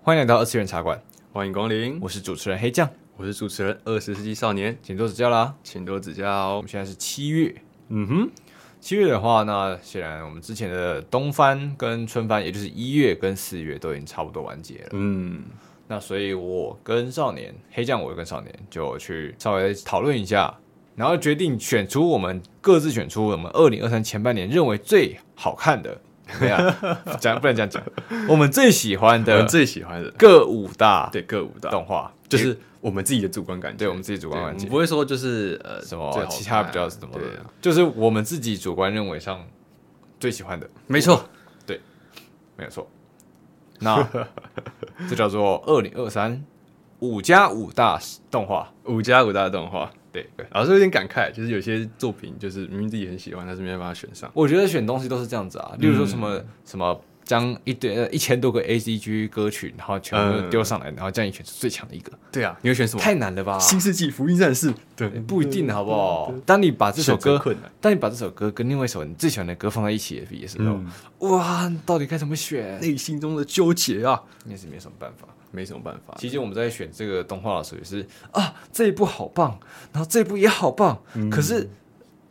欢迎来到二次元茶馆，欢迎光临。我是主持人黑酱，我是主持人二十世纪少年，请多指教啦，请多指教。我们现在是七月，嗯哼，七月的话，那显然我们之前的冬番跟春番，也就是一月跟四月都已经差不多完结了。嗯，那所以我跟少年黑酱，我跟少年就去稍微讨论一下，然后决定选出我们各自选出我们二零二三前半年认为最好看的。对啊，讲不能这样讲。我们最喜欢的，我们最喜欢的各五大，对各五大动画，就是我们自己的主观感觉。对我们自己主观感觉，不会说就是呃什么其他比较什么的，就是我们自己主观认为上最喜欢的。没错，对，没有错。那 这叫做二零二三五加五大动画，五加五大动画。对对，老师有点感慨，就是有些作品就是明明自己很喜欢，但是没办法选上。我觉得选东西都是这样子啊，例如说什么、嗯、什么将一堆呃一千多个 A C G 歌曲，然后全部丢上来，嗯、然后这样你选出最强的一个。对啊，你会选什么？太难了吧？新世纪福音战士？对，不一定好不好？当你把这首歌，当你把这首歌跟另外一首你最喜欢的歌放在一起的时候，嗯、哇，到底该怎么选？内心中的纠结啊，也是没什么办法。没什么办法。其实我们在选这个动画的时候也是啊，这一部好棒，然后这一部也好棒，嗯、可是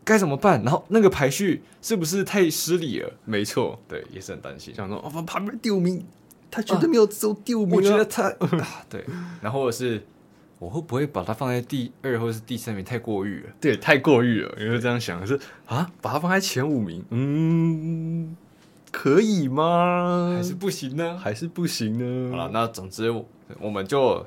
该怎么办？然后那个排序是不是太失礼了？没错，对，也是很担心。想说哦，旁边第五名，他绝对没有走第五名、啊。我觉得他 啊，对。然后是我会不会把它放在第二或者是第三名？太过誉了，对，太过誉了。因为这样想是啊，把它放在前五名，嗯。可以吗？还是不行呢？还是不行呢？好了，那总之我们就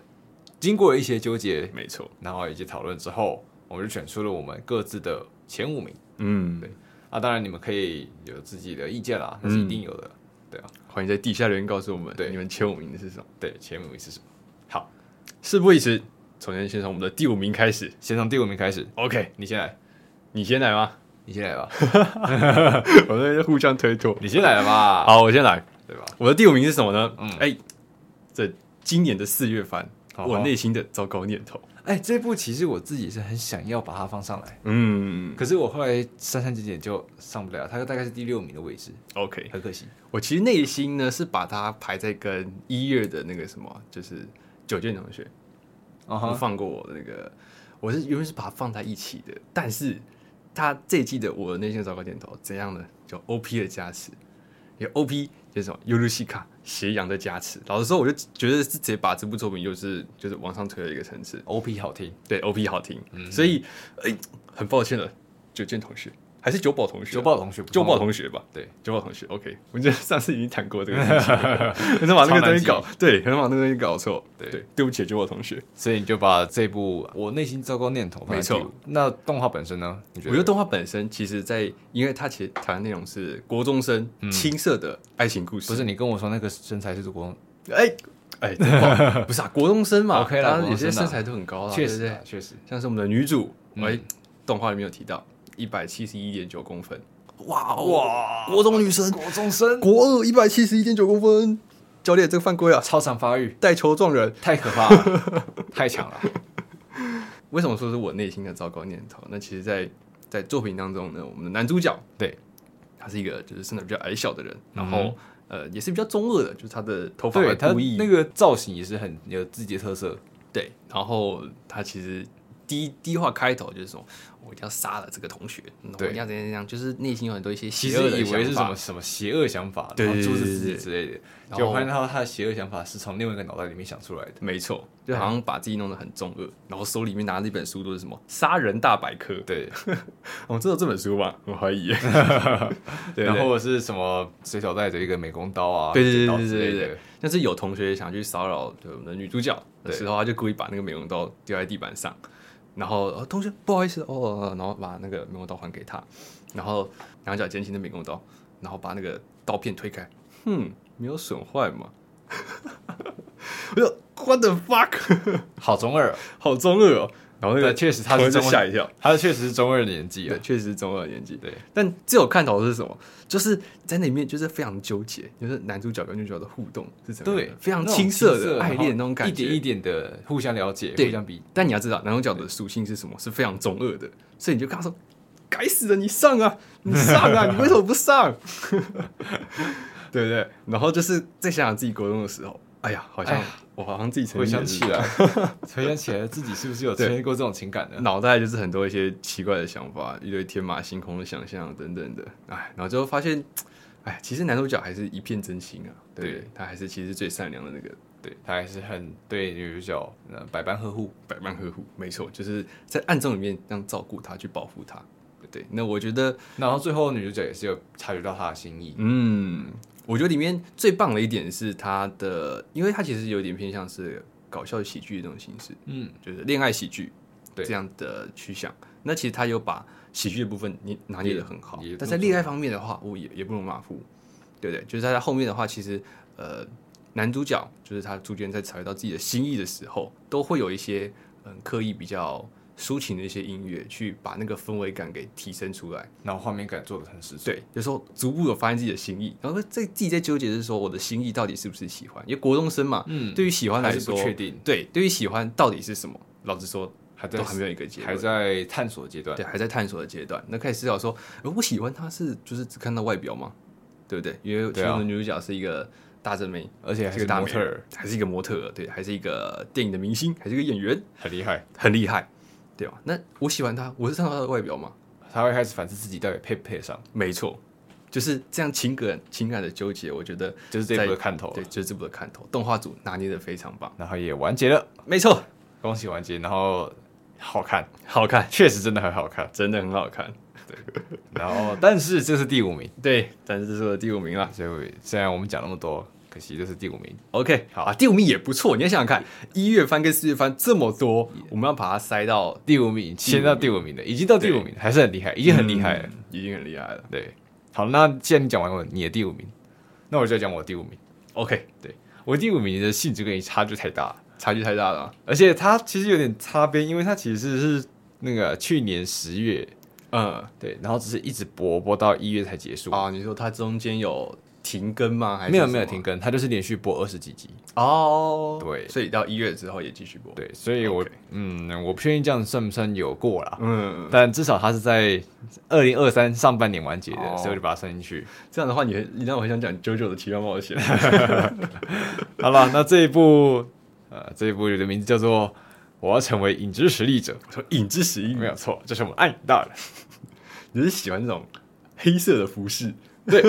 经过一些纠结，没错，然后以及讨论之后，我们就选出了我们各自的前五名。嗯，对。啊，当然你们可以有自己的意见啦，那是一定有的。对啊，欢迎在底下留言告诉我们，对你们前五名的是什么？对，前五名是什么？好，事不宜迟，首先先从我们的第五名开始，先从第五名开始。OK，你先来，你先来吗？你先来吧，我们在互相推脱。你先来吧？好，我先来，对吧？我的第五名是什么呢？嗯，哎，这今年的四月番，我内心的糟糕念头。哎，这部其实我自己是很想要把它放上来，嗯，可是我后来删删减减就上不了，它大概是第六名的位置。OK，很可惜。我其实内心呢是把它排在跟一月的那个什么，就是九剑同学，不放过我的那个，我是原本是把它放在一起的，但是。他这一季的我的内心的糟糕点头怎样呢？就 O P 的加持，有 O P 就是什么尤露西卡斜阳的加持。老实说，我就觉得是直接把这部作品又是就是往上推了一个层次。O P 好听，对 O P 好听，嗯、所以哎、欸，很抱歉了，九剑同学。还是九宝同学，九宝同学，九宝同学吧。对，九宝同学。OK，我觉得上次已经谈过这个事情，可能把那个东西搞，对，可能把那个东西搞错。对，对不起，九宝同学。所以你就把这部我内心糟糕念头，没错。那动画本身呢？我觉得动画本身其实，在因为它其实谈的内容是国中生青涩的爱情故事。不是你跟我说那个身材是国中？哎哎，不是啊，国中生嘛。OK 了，有些身材都很高了，确实，确实，像是我们的女主，哎，动画里面有提到。一百七十一点九公分，哇哇！国中女生，国中生，国二一百七十一点九公分，教练这个犯规啊！超常发育，带球撞人，太可怕了，太强了。为什么说是我内心的糟糕念头？那其实在，在在作品当中呢，我们的男主角对，他是一个就是身材比较矮小的人，然后、嗯、呃也是比较中二的，就是他的头发故意那个造型也是很有自己的特色。对，然后他其实第一第一话开头就是说。我一定要杀了这个同学，对，我一定要怎样怎样，就是内心有很多一些邪恶的想法，其实以为是什么什么邪恶想法，对，诸事之之类的。结果发现他他的邪恶想法是从另外一个脑袋里面想出来的，没错，就好像把自己弄得很中二，然后手里面拿着一本书都是什么杀人大百科，对，我知道这本书吧？我怀疑，对，然后是什么随手带着一个美工刀啊，对对对对对对。但是有同学想去骚扰我们的女主角的时候，他就故意把那个美工刀丢在地板上。然后、呃、同学不好意思哦，然后把那个美工刀还给他，然后两脚捡起那美工刀，然后把那个刀片推开，哼，没有损坏嘛？我就 What the fuck，好中二，好中二哦。然后那个确实他是中吓一跳，他确实是中二的年纪，对，确实是中二的年纪。对，但最有看头的是什么？就是在那里面就是非常纠结，就是男主角跟女主角的互动是怎？对，非常青涩的爱恋那种感觉，一点一点的互相了解，互相比。但你要知道，男主角的属性是什么？是非常中二的，所以你就跟他说：“该死的，你上啊，你上啊，你为什么不上？” 对不对？然后就是再想想自己国中的时候，哎呀，好像我好像自己回想起来，回想起来自己是不是有经历过这种情感的？脑袋就是很多一些奇怪的想法，一堆天马行空的想象等等的。哎，然后最后发现，哎，其实男主角还是一片真心啊。对，对他还是其实最善良的那个。对他还是很对女主角百般呵护，百般呵护，没错，就是在暗中里面这样照顾她，去保护她。对，那我觉得，然后最后女主角也是有察觉到他的心意。嗯，我觉得里面最棒的一点是他的，因为他其实有点偏向是搞笑喜剧的这种形式，嗯，就是恋爱喜剧，对这样的趋向。那其实他有把喜剧的部分你拿捏的很好，但在恋爱方面的话，我也也不容马虎，对不对？就是他在他后面的话，其实呃。男主角就是他逐渐在察觉到自己的心意的时候，都会有一些嗯刻意比较抒情的一些音乐，去把那个氛围感给提升出来，然后画面感做的很实。对，有时候逐步有发现自己的心意，然后在自己在纠结的时候，我的心意到底是不是喜欢？因为国中生嘛，嗯，对于喜欢来说不确定。对，对于喜欢到底是什么？老实说，还在都还没有一个阶段，还在探索阶段。对，还在探索的阶段。那开始思考说，我喜欢他是就是只看到外表吗？对不对？因为其中的女主角是一个。大正妹，而且还是个模特儿，还是一个模特儿，对，还是一个电影的明星，还是一个演员，很厉害，很厉害，对吧？那我喜欢他，我是看到他的外表吗？他会开始反思自己到底配不配得上？没错，就是这样情感情感的纠结，我觉得就是这部的看头，对，就是这部的看头。动画组拿捏的非常棒，然后也完结了，没错，恭喜完结，然后好看，好看，确实真的很好看，真的很好看。对，然后但是这是第五名，对，但是这是我第五名了。所以虽然我们讲那么多。可惜这是第五名，OK，好啊，第五名也不错。你要想想看，一月番跟四月番这么多，我们要把它塞到第五名，先到第五名的，已经到第五名，还是很厉害，已经很厉害了，已经很厉害了。对，好，那既然你讲完了你的第五名，那我就要讲我的第五名。OK，对，我第五名的性质跟你差距太大，差距太大了，而且它其实有点擦边，因为它其实是那个去年十月，嗯，对，然后只是一直播播到一月才结束啊。你说它中间有？停更吗？还是没有没有停更，它就是连续播二十几集哦。Oh, 对，所以到一月之后也继续播。对，所以我.嗯，我不确定这样算不算有过啦。嗯，但至少它是在二零二三上半年完结的，oh. 所以我就把它算进去。这样的话你，你你让我很想讲《JoJo 的奇妙冒险》。好了，那这一部呃，这一部的名字叫做《我要成为影之实力者》。说影之实力没有错，这是我们爱大的。你是喜欢这种黑色的服饰？对，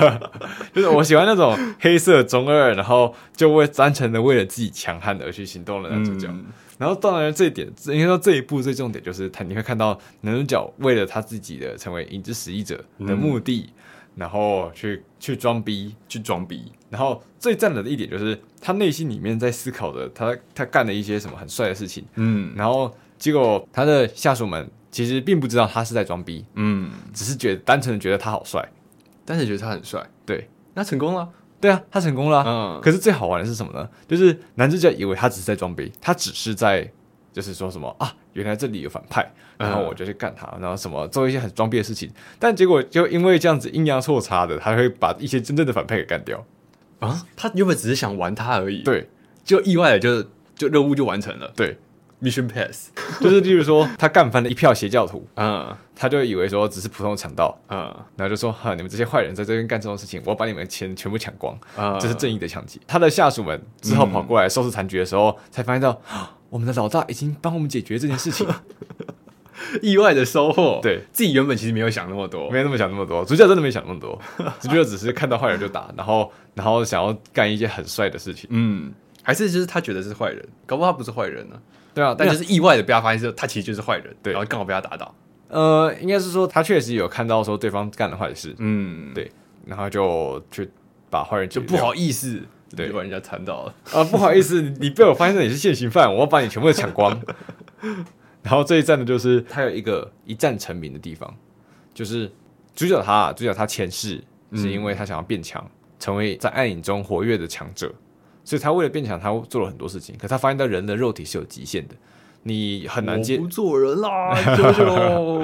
就是我喜欢那种黑色中二，然后就会单纯的为了自己强悍而去行动的男主角。嗯、然后当然这一点，应该说这一部最重点就是他，你会看到男主角为了他自己的成为影之实力者的目的，嗯、然后去去装逼，去装逼。然后最赞的一点就是他内心里面在思考的，他他干了一些什么很帅的事情。嗯，然后结果他的下属们其实并不知道他是在装逼，嗯，只是觉得单纯的觉得他好帅。但是觉得他很帅，对，那成功了，对啊，他成功了，嗯。可是最好玩的是什么呢？就是男主角以为他只是在装逼，他只是在，就是说什么啊，原来这里有反派，然后我就去干他，然后什么做一些很装逼的事情。但结果就因为这样子阴阳错差的，他会把一些真正的反派给干掉啊。他原本只是想玩他而已，对，就意外的就就任务就完成了，对。Mission Pass，就是例如说，他干翻了一票邪教徒，嗯，他就以为说只是普通强盗，嗯，然后就说哈，你们这些坏人在这边干这种事情，我要把你们的钱全部抢光，啊，这是正义的抢劫。他的下属们之后跑过来收拾残局的时候，才发现到我们的老大已经帮我们解决这件事情，意外的收获。对，自己原本其实没有想那么多，没有那么想那么多，主角真的没想那么多，主角只是看到坏人就打，然后然后想要干一些很帅的事情，嗯，还是就是他觉得是坏人，搞不好他不是坏人呢。对啊，但就是意外的被他发现之后，他其实就是坏人，对，然后刚好被他打倒。呃，应该是说他确实有看到说对方干了坏事，嗯，对，然后就去把坏人就不好意思，对，就把人家缠到了。啊，不好意思，你被我发现你是现行犯，我要把你全部都抢光。然后这一站呢，就是他有一个一战成名的地方，就是主角他，主角他前世是因为他想要变强，成为在暗影中活跃的强者。所以他为了变强，他做了很多事情。可他发现到人的肉体是有极限的，你很难接。不做人啦，舅舅。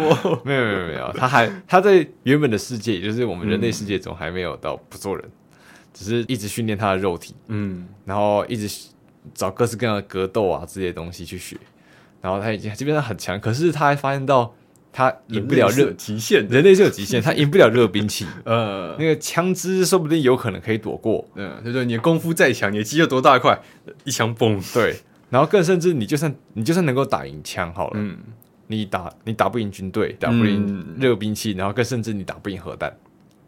没有没有没有，他还他在原本的世界，也就是我们人类世界中还没有到不做人，嗯、只是一直训练他的肉体，嗯，然后一直找各式各样的格斗啊这些东西去学，然后他已经基本上很强。可是他还发现到他赢不了热极限，人类是有极限，他赢不了热兵器。呃，那个枪支说不定有可能可以躲过。嗯，对对，你的功夫再强，你的肌肉多大块，一枪崩。对，然后更甚至，你就算你就算能够打赢枪好了，嗯，你打你打不赢军队，打不赢热兵器，然后更甚至你打不赢核弹，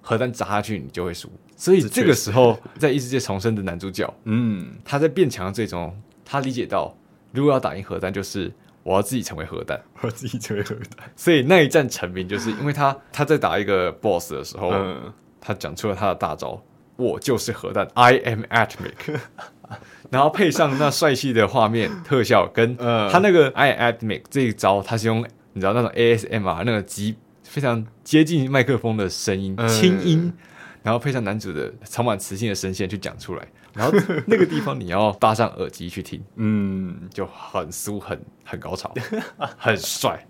核弹砸下去你就会输。所以这个时候，在异世界重生的男主角，嗯，他在变强的最终，他理解到，如果要打赢核弹，就是。我要自己成为核弹，我要自己成为核弹。所以那一战成名，就是因为他他在打一个 boss 的时候，嗯、他讲出了他的大招：“我就是核弹，I am atomic。”然后配上那帅气的画面特效，跟他那个 I am atomic 这一招，他是用你知道那种 ASMR 那个极非常接近麦克风的声音，轻音，然后配上男主的充满磁性的声线去讲出来。然后那个地方你要搭上耳机去听，嗯，就很酥，很很高潮，很帅，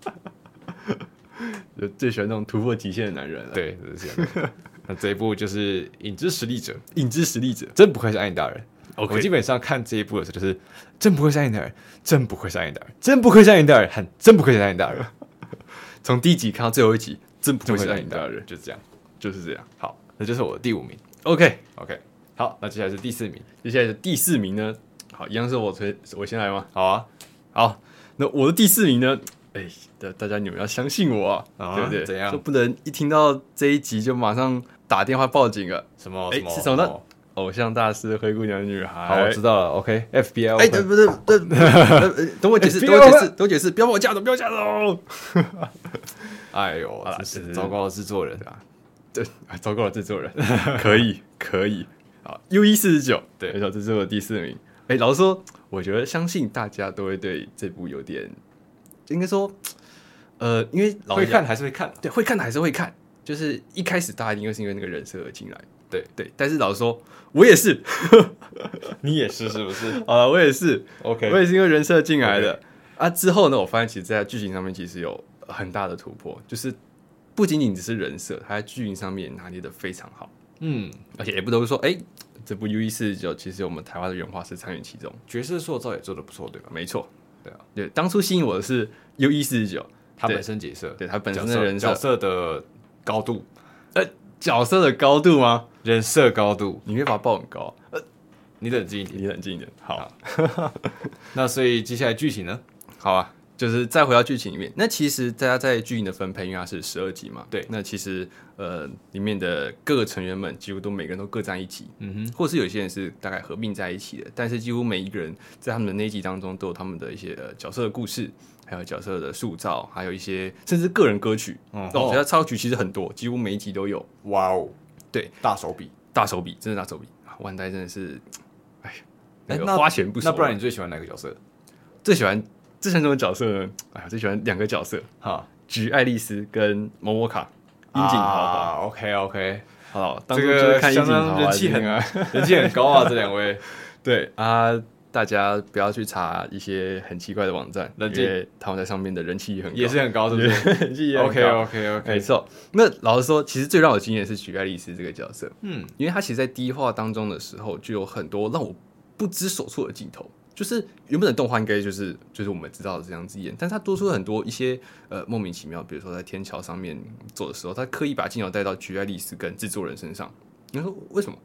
就最喜欢那种突破极限的男人。对，是这样。那这一部就是《影之实力者》，影之实力者真不愧是艾尼大人。我基本上看这一部的时候，就是真不愧是艾尼大人，真不愧是艾尼大人，真不愧是艾尼大人，很真不愧是艾尼大人。从第一集看到最后一集，真不愧是艾尼大人，就是这样，就是这样。好，那就是我的第五名。OK，OK。Okay. Okay. 好，那接下来是第四名。接下来是第四名呢？好，一样是我推，我先来吗？好啊，好。那我的第四名呢？哎、欸，大大家你们要相信我啊，啊对不对？怎样？就不能一听到这一集就马上打电话报警啊？什么？哎、欸，是什么呢？哦、偶像大师灰姑娘的女孩。好，我知道了。OK，FBI。哎，对不对？对，等我解释，等我解释，等我解释，不要把我架走，不要架走。哎呦，真是糟糕的制作人啊！对，糟糕的制作人，可以，可以。好，U 一四十九，对，没错，这是我的第四名。哎，老实说，我觉得相信大家都会对这部有点，应该说，呃，因为老会看还是会看，对，会看还是会看。就是一开始大家应该是因为那个人设而进来，对对。但是老实说，我也是，你也是是不是？好了，我也是，OK，我也是因为人设进来的。啊，之后呢，我发现其实，在剧情上面其实有很大的突破，就是不仅仅只是人设，它在剧情上面拿捏的非常好。嗯，而且也不得不说，哎、欸，这部 U 一四十九其实我们台湾的原画师参与其中，角色塑造也做得不错，对吧？没错，对啊，对，当初吸引我的是 U 一四十九，他本身角色，对他本身的人设。角色的高度，呃，角色的高度吗？人设高度，你别把它报很高，呃，你冷静一点，你冷静一点，好，好。那所以接下来剧情呢？好啊。就是再回到剧情里面，那其实大家在剧情的分配，因为它是十二集嘛，对，那其实呃里面的各个成员们几乎都每个人都各占一集，嗯哼，或是有些人是大概合并在一起的，但是几乎每一个人在他们的那一集当中都有他们的一些呃角色的故事，还有角色的塑造，还有一些甚至个人歌曲，哦，我觉得超曲其实很多，几乎每一集都有，哇哦，对，大手笔，大手笔，真的大手笔，万代真的是，哎，那个花钱不少，那不然你最喜欢哪个角色？最喜欢。这种角色呢？哎呀，最喜欢两个角色哈，菊爱丽丝跟摩摩卡，樱井豪华。OK OK，好，这个相当人气很 人气很高啊，这两位。对啊，大家不要去查一些很奇怪的网站，因为他们在上面的人气也很高，也是很高，是不是？人 气也很高。OK OK OK，没错。那老实说，其实最让我惊艳的是菊爱丽丝这个角色，嗯，因为他其实，在第一话当中的时候，就有很多让我不知所措的镜头。就是原本的动画应该就是就是我们知道的这样子演，但是他多出了很多一些呃莫名其妙，比如说在天桥上面做的时候，他刻意把镜头带到菊爱丽丝跟制作人身上。你说为什么？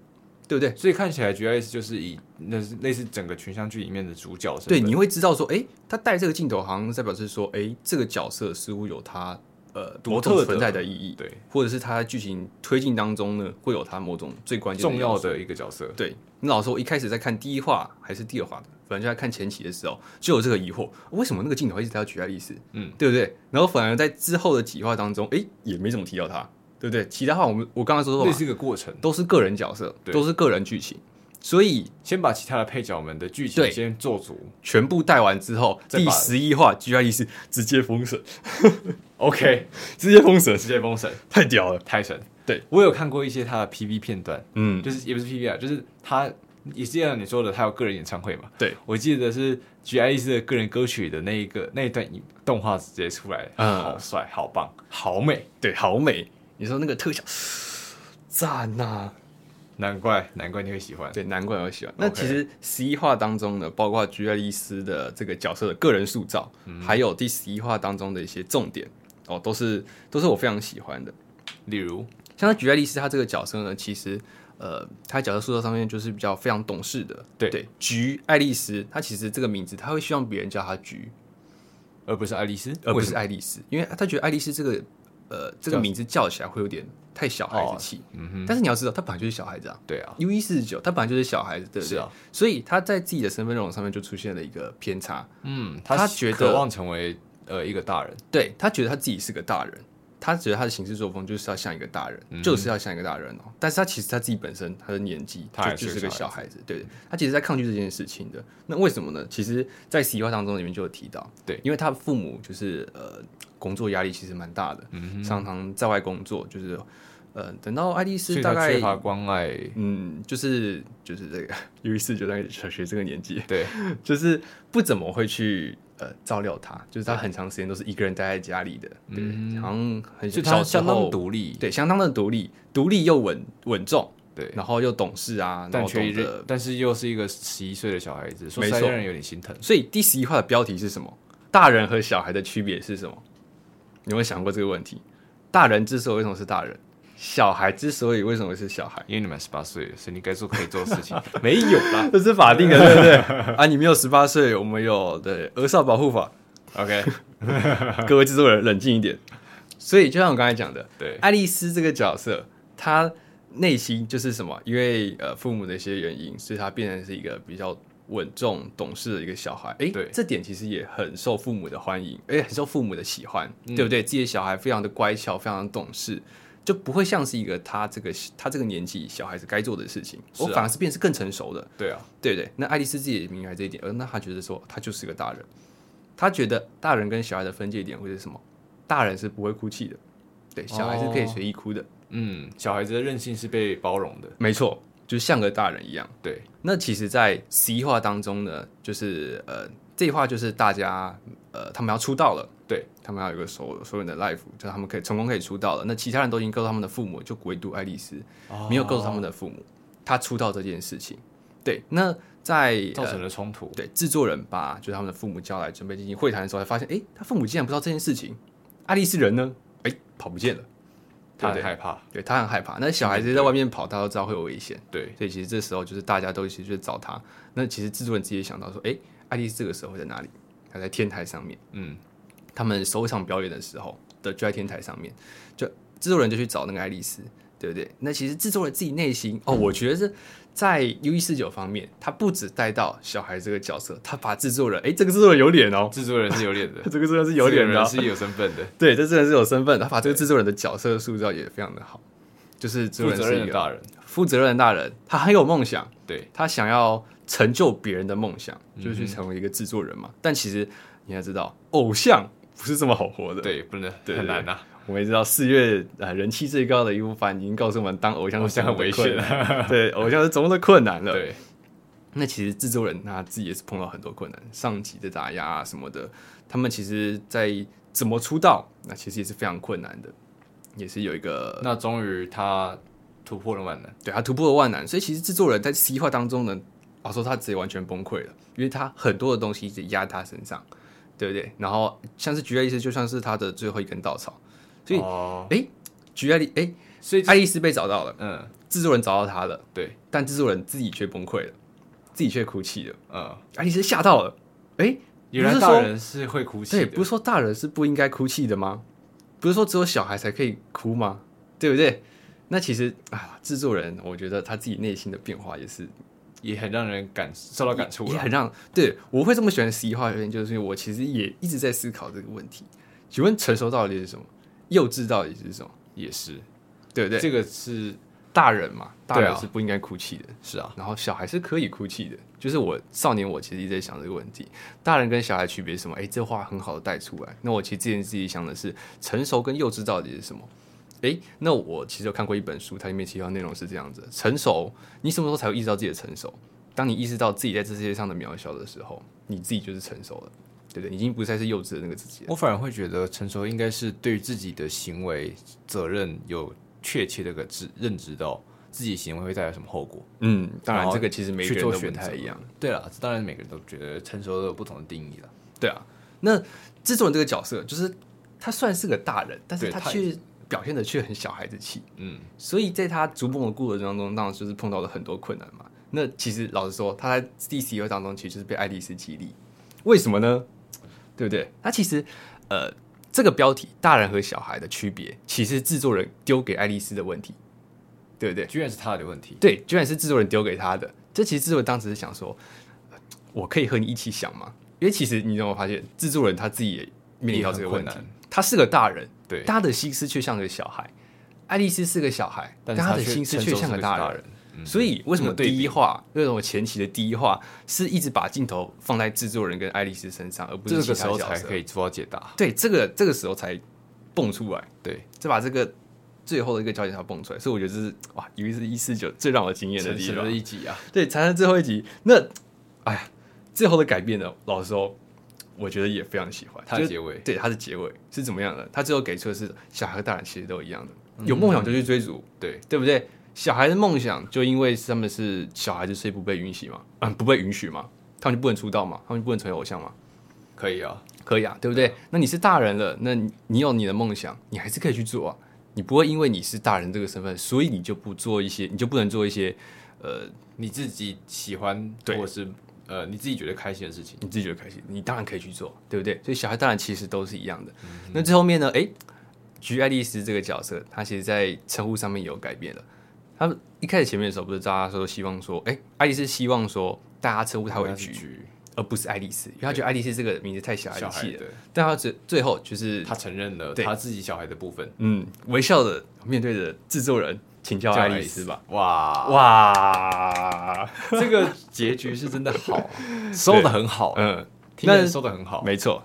对不对？所以看起来菊爱丽丝就是以那是类似整个群像剧里面的主角。对，你会知道说，哎、欸，他带这个镜头好像在表示说，哎、欸，这个角色似乎有他呃独特存在的意义，对，或者是他在剧情推进当中呢会有他某种最关键重要的一个角色。对，你老说我一开始在看第一话还是第二话的。反正就在看前期的时候，就有这个疑惑：为什么那个镜头一直在举爱丽丝？嗯，对不对？然后反而在之后的几话当中，哎，也没怎么提到他，对不对？其他话我们我刚刚说说，这是一个过程，都是个人角色，都是个人剧情，所以先把其他的配角们的剧情先做足，全部带完之后，第十一话菊爱丽丝直接封神，OK，直接封神，直接封神，太屌了，太神！对，我有看过一些他的 PV 片段，嗯，就是也不是 PV 啊，就是他。也是像你说的，他有个人演唱会嘛？对，我记得是菊爱丽丝的个人歌曲的那一个那一段动画直接出来，嗯，好帅，好棒，好美，对，好美。你说那个特效，赞呐、啊！难怪，难怪你会喜欢，对，难怪我会喜欢。那其实十一话当中呢，包括 g 爱丽丝的这个角色的个人塑造，嗯、还有第十一话当中的一些重点哦，都是都是我非常喜欢的。例如，像他举爱丽丝，他这个角色呢，其实呃，他角色塑造上面就是比较非常懂事的。对对，菊爱丽丝，他其实这个名字他会希望别人叫他菊，而不是爱丽丝，而不是爱丽丝，因为他觉得爱丽丝这个呃这个名字叫起来会有点太小孩子气。嗯哼。但是你要知道，他本来就是小孩子啊。对啊。U E 四十九，他本来就是小孩子，对不对？是啊。所以他在自己的身份认同上面就出现了一个偏差。嗯，他觉得渴望成为。呃，一个大人，对，他觉得他自己是个大人，他觉得他的行事作风就是要像一个大人，嗯、就是要像一个大人哦。但是他其实他自己本身他的年纪，他就是个小孩子，对，他其实在抗拒这件事情的。那为什么呢？其实，在实话当中里面就有提到，对，因为他父母就是呃，工作压力其实蛮大的，嗯，常常在外工作，就是呃，等到爱丽丝大概缺乏关爱，嗯，就是就是这个，尤其是就在小学这个年纪，对，就是不怎么会去。呃，照料他，就是他很长时间都是一个人待在家里的，对，嗯、好像很就他相当独立，对，相当的独立，独立又稳稳重，对，然后又懂事啊，但却但是又是一个十一岁的小孩子，说实在让人有点心疼。所以第十一话的标题是什么？大人和小孩的区别是什么？你有没有想过这个问题？大人之所以为什么是大人？小孩之所以为什么是小孩？因为你满十八岁，所以你该做可以做的事情。没有啦，这是法定的，对不对？啊，你没有十八岁，我们有对儿少保护法。OK，各位制作人冷静一点。所以就像我刚才讲的，对，爱丽丝这个角色，她内心就是什么？因为呃父母的一些原因，所以她变成是一个比较稳重、懂事的一个小孩。哎，对，这点其实也很受父母的欢迎，哎，很受父母的喜欢，嗯、对不对？自己的小孩非常的乖巧，非常的懂事。就不会像是一个他这个他这个年纪小孩子该做的事情，我、啊、反而是变成是更成熟的。对啊，对对。那爱丽丝自己也明白这一点，而那他觉得说他就是个大人，他觉得大人跟小孩的分界点会是什么？大人是不会哭泣的，对，小孩是可以随意哭的。哦、嗯，小孩子的任性是被包容的，没错，就像个大人一样。对，那其实，在十一话当中呢，就是呃。这话就是大家，呃，他们要出道了，对，他们要有一个所所有人的 life，就是他们可以成功可以出道了。那其他人都已经告诉他们的父母，就唯独爱丽丝没有告诉他们的父母，他出道这件事情。对，那在造成了冲突。对，制作人把就是他们的父母叫来准备进行会谈的时候，才发现，哎，他父母竟然不知道这件事情。爱丽丝人呢？哎，跑不见了。他很害怕，对，他很害怕。那小孩子在外面跑，他都知道会有危险。对，所以其实这时候就是大家都一起去找他。那其实制作人自己也想到说，哎。爱丽丝这个时候会在哪里？他在天台上面。嗯，他们首场表演的时候的就在天台上面，就制作人就去找那个爱丽丝，对不对？那其实制作人自己内心哦，我觉得是在 U 一四九方面，他不止带到小孩这个角色，他把制作人，哎，这个制作人有脸哦，制作人是有脸的，这个制作人是有脸的，是有身份的，对，这制作人是有身份的，他把这个制作人的角色塑造也非常的好，就是负责任的大人，负责任的大人，他很有梦想，对，他想要。成就别人的梦想，就是去成为一个制作人嘛。嗯、但其实你要知道，偶像不是这么好活的。对，不能对很难呐、啊。我们也知道，四月啊，人气最高的一部番已经告诉我们，当偶像是很危险的。对，偶像是多么的困难了。对。那其实制作人他自己也是碰到很多困难，上级的打压啊什么的。他们其实，在怎么出道，那其实也是非常困难的，也是有一个。那终于他突破了万难，对他突破了万难，所以其实制作人在 C 话当中呢。啊，说他自己完全崩溃了，因为他很多的东西一直压在他身上，对不对？然后像是菊爱丽丝，就像是他的最后一根稻草。所以，哎，菊爱丽，哎，所以爱丽丝被找到了，嗯，制作人找到他了，对，但制作人自己却崩溃了，自己却哭泣了，嗯，爱丽丝吓到了，哎，原来大人是会哭泣的，对，不是说大人是不应该哭泣的吗？不是说只有小孩才可以哭吗？对不对？那其实啊，制作人我觉得他自己内心的变化也是。也很让人感受到感触，也很让对我会这么喜欢十一话，原因就是因为我其实也一直在思考这个问题。请问成熟到底是什么？幼稚到底是什么？也是，对不对？这个是大人嘛？大人是不应该哭泣的，是啊。然后小孩是可以哭泣的，就是我少年，我其实一直在想这个问题：大人跟小孩区别是什么？哎，这话很好的带出来。那我其实之前自己想的是，成熟跟幼稚到底是什么？诶，那我其实有看过一本书，它里面提到内容是这样子：成熟，你什么时候才会意识到自己的成熟？当你意识到自己在这世界上的渺小的时候，你自己就是成熟了，对不对？已经不再是幼稚的那个自己了。我反而会觉得，成熟应该是对于自己的行为责任有确切的个知认知到自己行为会带来什么后果。嗯，当然这个其实每个人都不太一样。对了，当然每个人都觉得成熟都有不同的定义了。对啊，那制作人这个角色就是。他算是个大人，但是他却对表现的却很小孩子气。嗯，所以在他逐梦的过程当中，当然就是碰到了很多困难嘛。那其实老实说，他在 DCU 当中其实就是被爱丽丝激励。为什么呢？对不对？他其实呃，这个标题“大人和小孩的区别”，其实制作人丢给爱丽丝的问题，对不对？居然是他的问题。对，居然是制作人丢给他的。这其实制作人当时是想说，我可以和你一起想吗？因为其实你有没有发现，制作人他自己也面临到这个问题。他是个大人，对，他的心思却像个小孩。爱丽丝是个小孩，但他的心思却像个大人。所以为什么第一话，为什么前期的第一话是一直把镜头放在制作人跟爱丽丝身上，而不是这个时候才可以做到解答？对，这个这个时候才蹦出来，对，再把这个最后的一个焦点才蹦出来。所以我觉得这是哇，尤其是一四九最让我惊艳的地方。一集啊，对，才是最后一集。那哎呀，最后的改变呢？老实说。我觉得也非常喜欢。他的结尾，对他的结尾。是怎么样的？他最后给出的是小孩和大人其实都一样的，有梦想就去追逐，对。对不对？小孩的梦想就因为他们是小孩子，所以不被允许嘛，嗯，不被允许嘛，他们就不能出道嘛，他们就不能成为偶像嘛？可以啊，可以啊，对不对？那你是大人了，那你有你的梦想，你还是可以去做啊，你不会因为你是大人这个身份，所以你就不做一些，你就不能做一些呃你自己喜欢或是。呃，你自己觉得开心的事情，你自己觉得开心，你当然可以去做，对不对？所以小孩当然其实都是一样的。嗯、那最后面呢？哎，菊爱丽丝这个角色，她其实在称呼上面有改变了。他们一开始前面的时候，不是大家说希望说，哎，爱丽丝希望说大家称呼她为菊，而不是爱丽丝，因为她觉得爱丽丝这个名字太小孩子气了。但她最最后就是她承认了她自己小孩的部分，嗯，微笑的面对着制作人。请叫爱丽丝吧。哇哇，这个结局是真的好，收的很好。嗯，那收的很好，没错。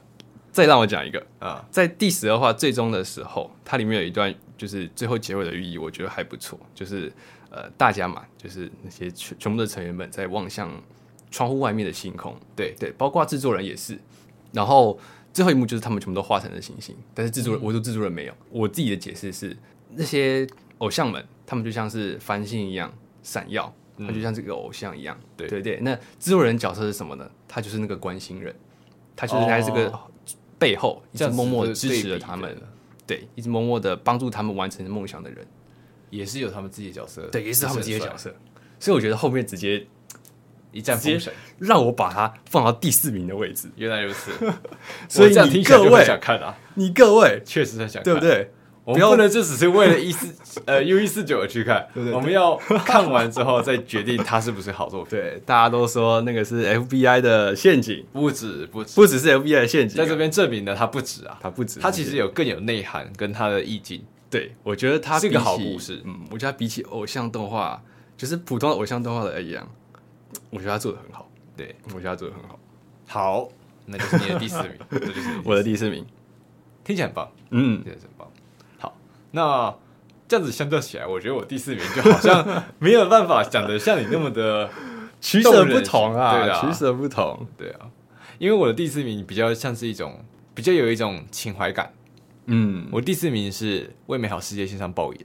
再让我讲一个啊，在第十二话最终的时候，它里面有一段就是最后结尾的寓意，我觉得还不错。就是呃，大家嘛，就是那些全全部的成员们在望向窗户外面的星空。对对，包括制作人也是。然后最后一幕就是他们全部都化成了星星，但是制作人，我说制作人没有。我自己的解释是那些。偶像们，他们就像是繁星一样闪耀，他就像这个偶像一样，对。对对。那制作人角色是什么呢？他就是那个关心人，他就是在这个背后一直默默的支持着他们，对，一直默默的帮助他们完成梦想的人，也是有他们自己的角色，对，也是他们自己的角色。所以我觉得后面直接一战封神，让我把它放到第四名的位置。原来如此，所以你各位想看啊，你各位确实很想看，对不对？我们不能就只是为了一四 呃 U 一四九而去看，对对对，我们要看完之后再决定它是不是好作品。对，大家都说那个是 FBI 的陷阱，不止不止不只是 FBI 的陷阱，在这边证明了它不止啊，它不止，它其实有更有内涵跟它的意境。对，我觉得它是一个好故事。嗯，我觉得它比起偶像动画，就是普通的偶像动画的一样，我觉得它做的很好。对，我觉得它做的很好。好，那就是你的第四名，这就是我的第四名，听起来很棒。嗯，听起来很棒。那这样子相较起来，我觉得我第四名就好像没有办法讲的像你那么的 取舍不同啊，对啊，取舍不同，对啊，因为我的第四名比较像是一种比较有一种情怀感，嗯，我第四名是《为美好世界献上爆颜》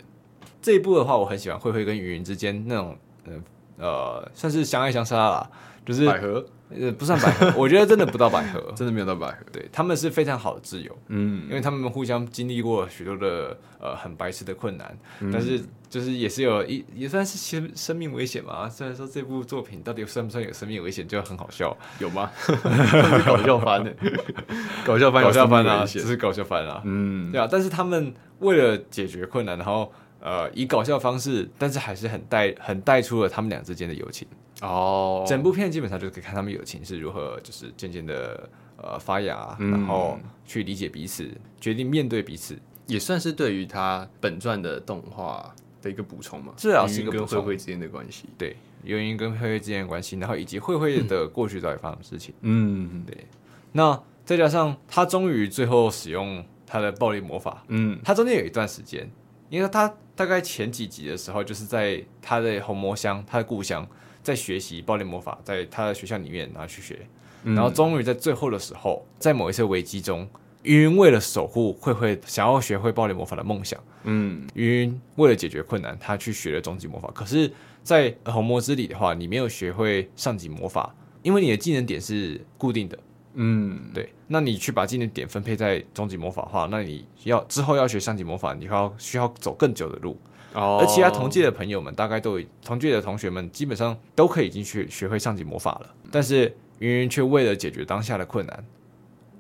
这一部的话，我很喜欢慧慧跟云云之间那种，呃呃，算是相爱相杀啦，就是百合。呃，不算百合，我觉得真的不到百合，真的没有到百合。对，他们是非常好的挚友，嗯，因为他们互相经历过许多的呃很白痴的困难，嗯、但是就是也是有一也算是生生命危险嘛。虽然说这部作品到底算不算有生命危险，就很好笑，有吗？搞笑番的，搞笑番，搞笑番啊，只是搞笑番啊，嗯，对啊。但是他们为了解决困难，然后呃以搞笑方式，但是还是很带很带出了他们俩之间的友情。哦，整部片基本上就可以看他们友情是如何，就是渐渐的呃发芽，嗯、然后去理解彼此，决定面对彼此，也算是对于他本传的动画的一个补充嘛。至少是一个跟慧慧之间的关系，对，原因跟慧慧之间的关系，然后以及慧慧的过去到底发生的事情，嗯，对。那再加上他终于最后使用他的暴力魔法，嗯，他中间有一段时间，因为他大概前几集的时候，就是在他的红魔乡，他的故乡。在学习暴力魔法，在他的学校里面，然后去学，然后终于在最后的时候，在某一次危机中，云云为了守护慧慧想要学会暴力魔法的梦想，嗯，云云为了解决困难，他去学了终极魔法。可是，在红魔之里的话，你没有学会上级魔法，因为你的技能点是固定的，嗯，对。那你去把技能点分配在终极魔法的话，那你要之后要学上级魔法，你要需要走更久的路。哦。而其他同届的朋友们，大概都有同届的同学们，基本上都可以已经学学会上级魔法了。但是云云却为了解决当下的困难，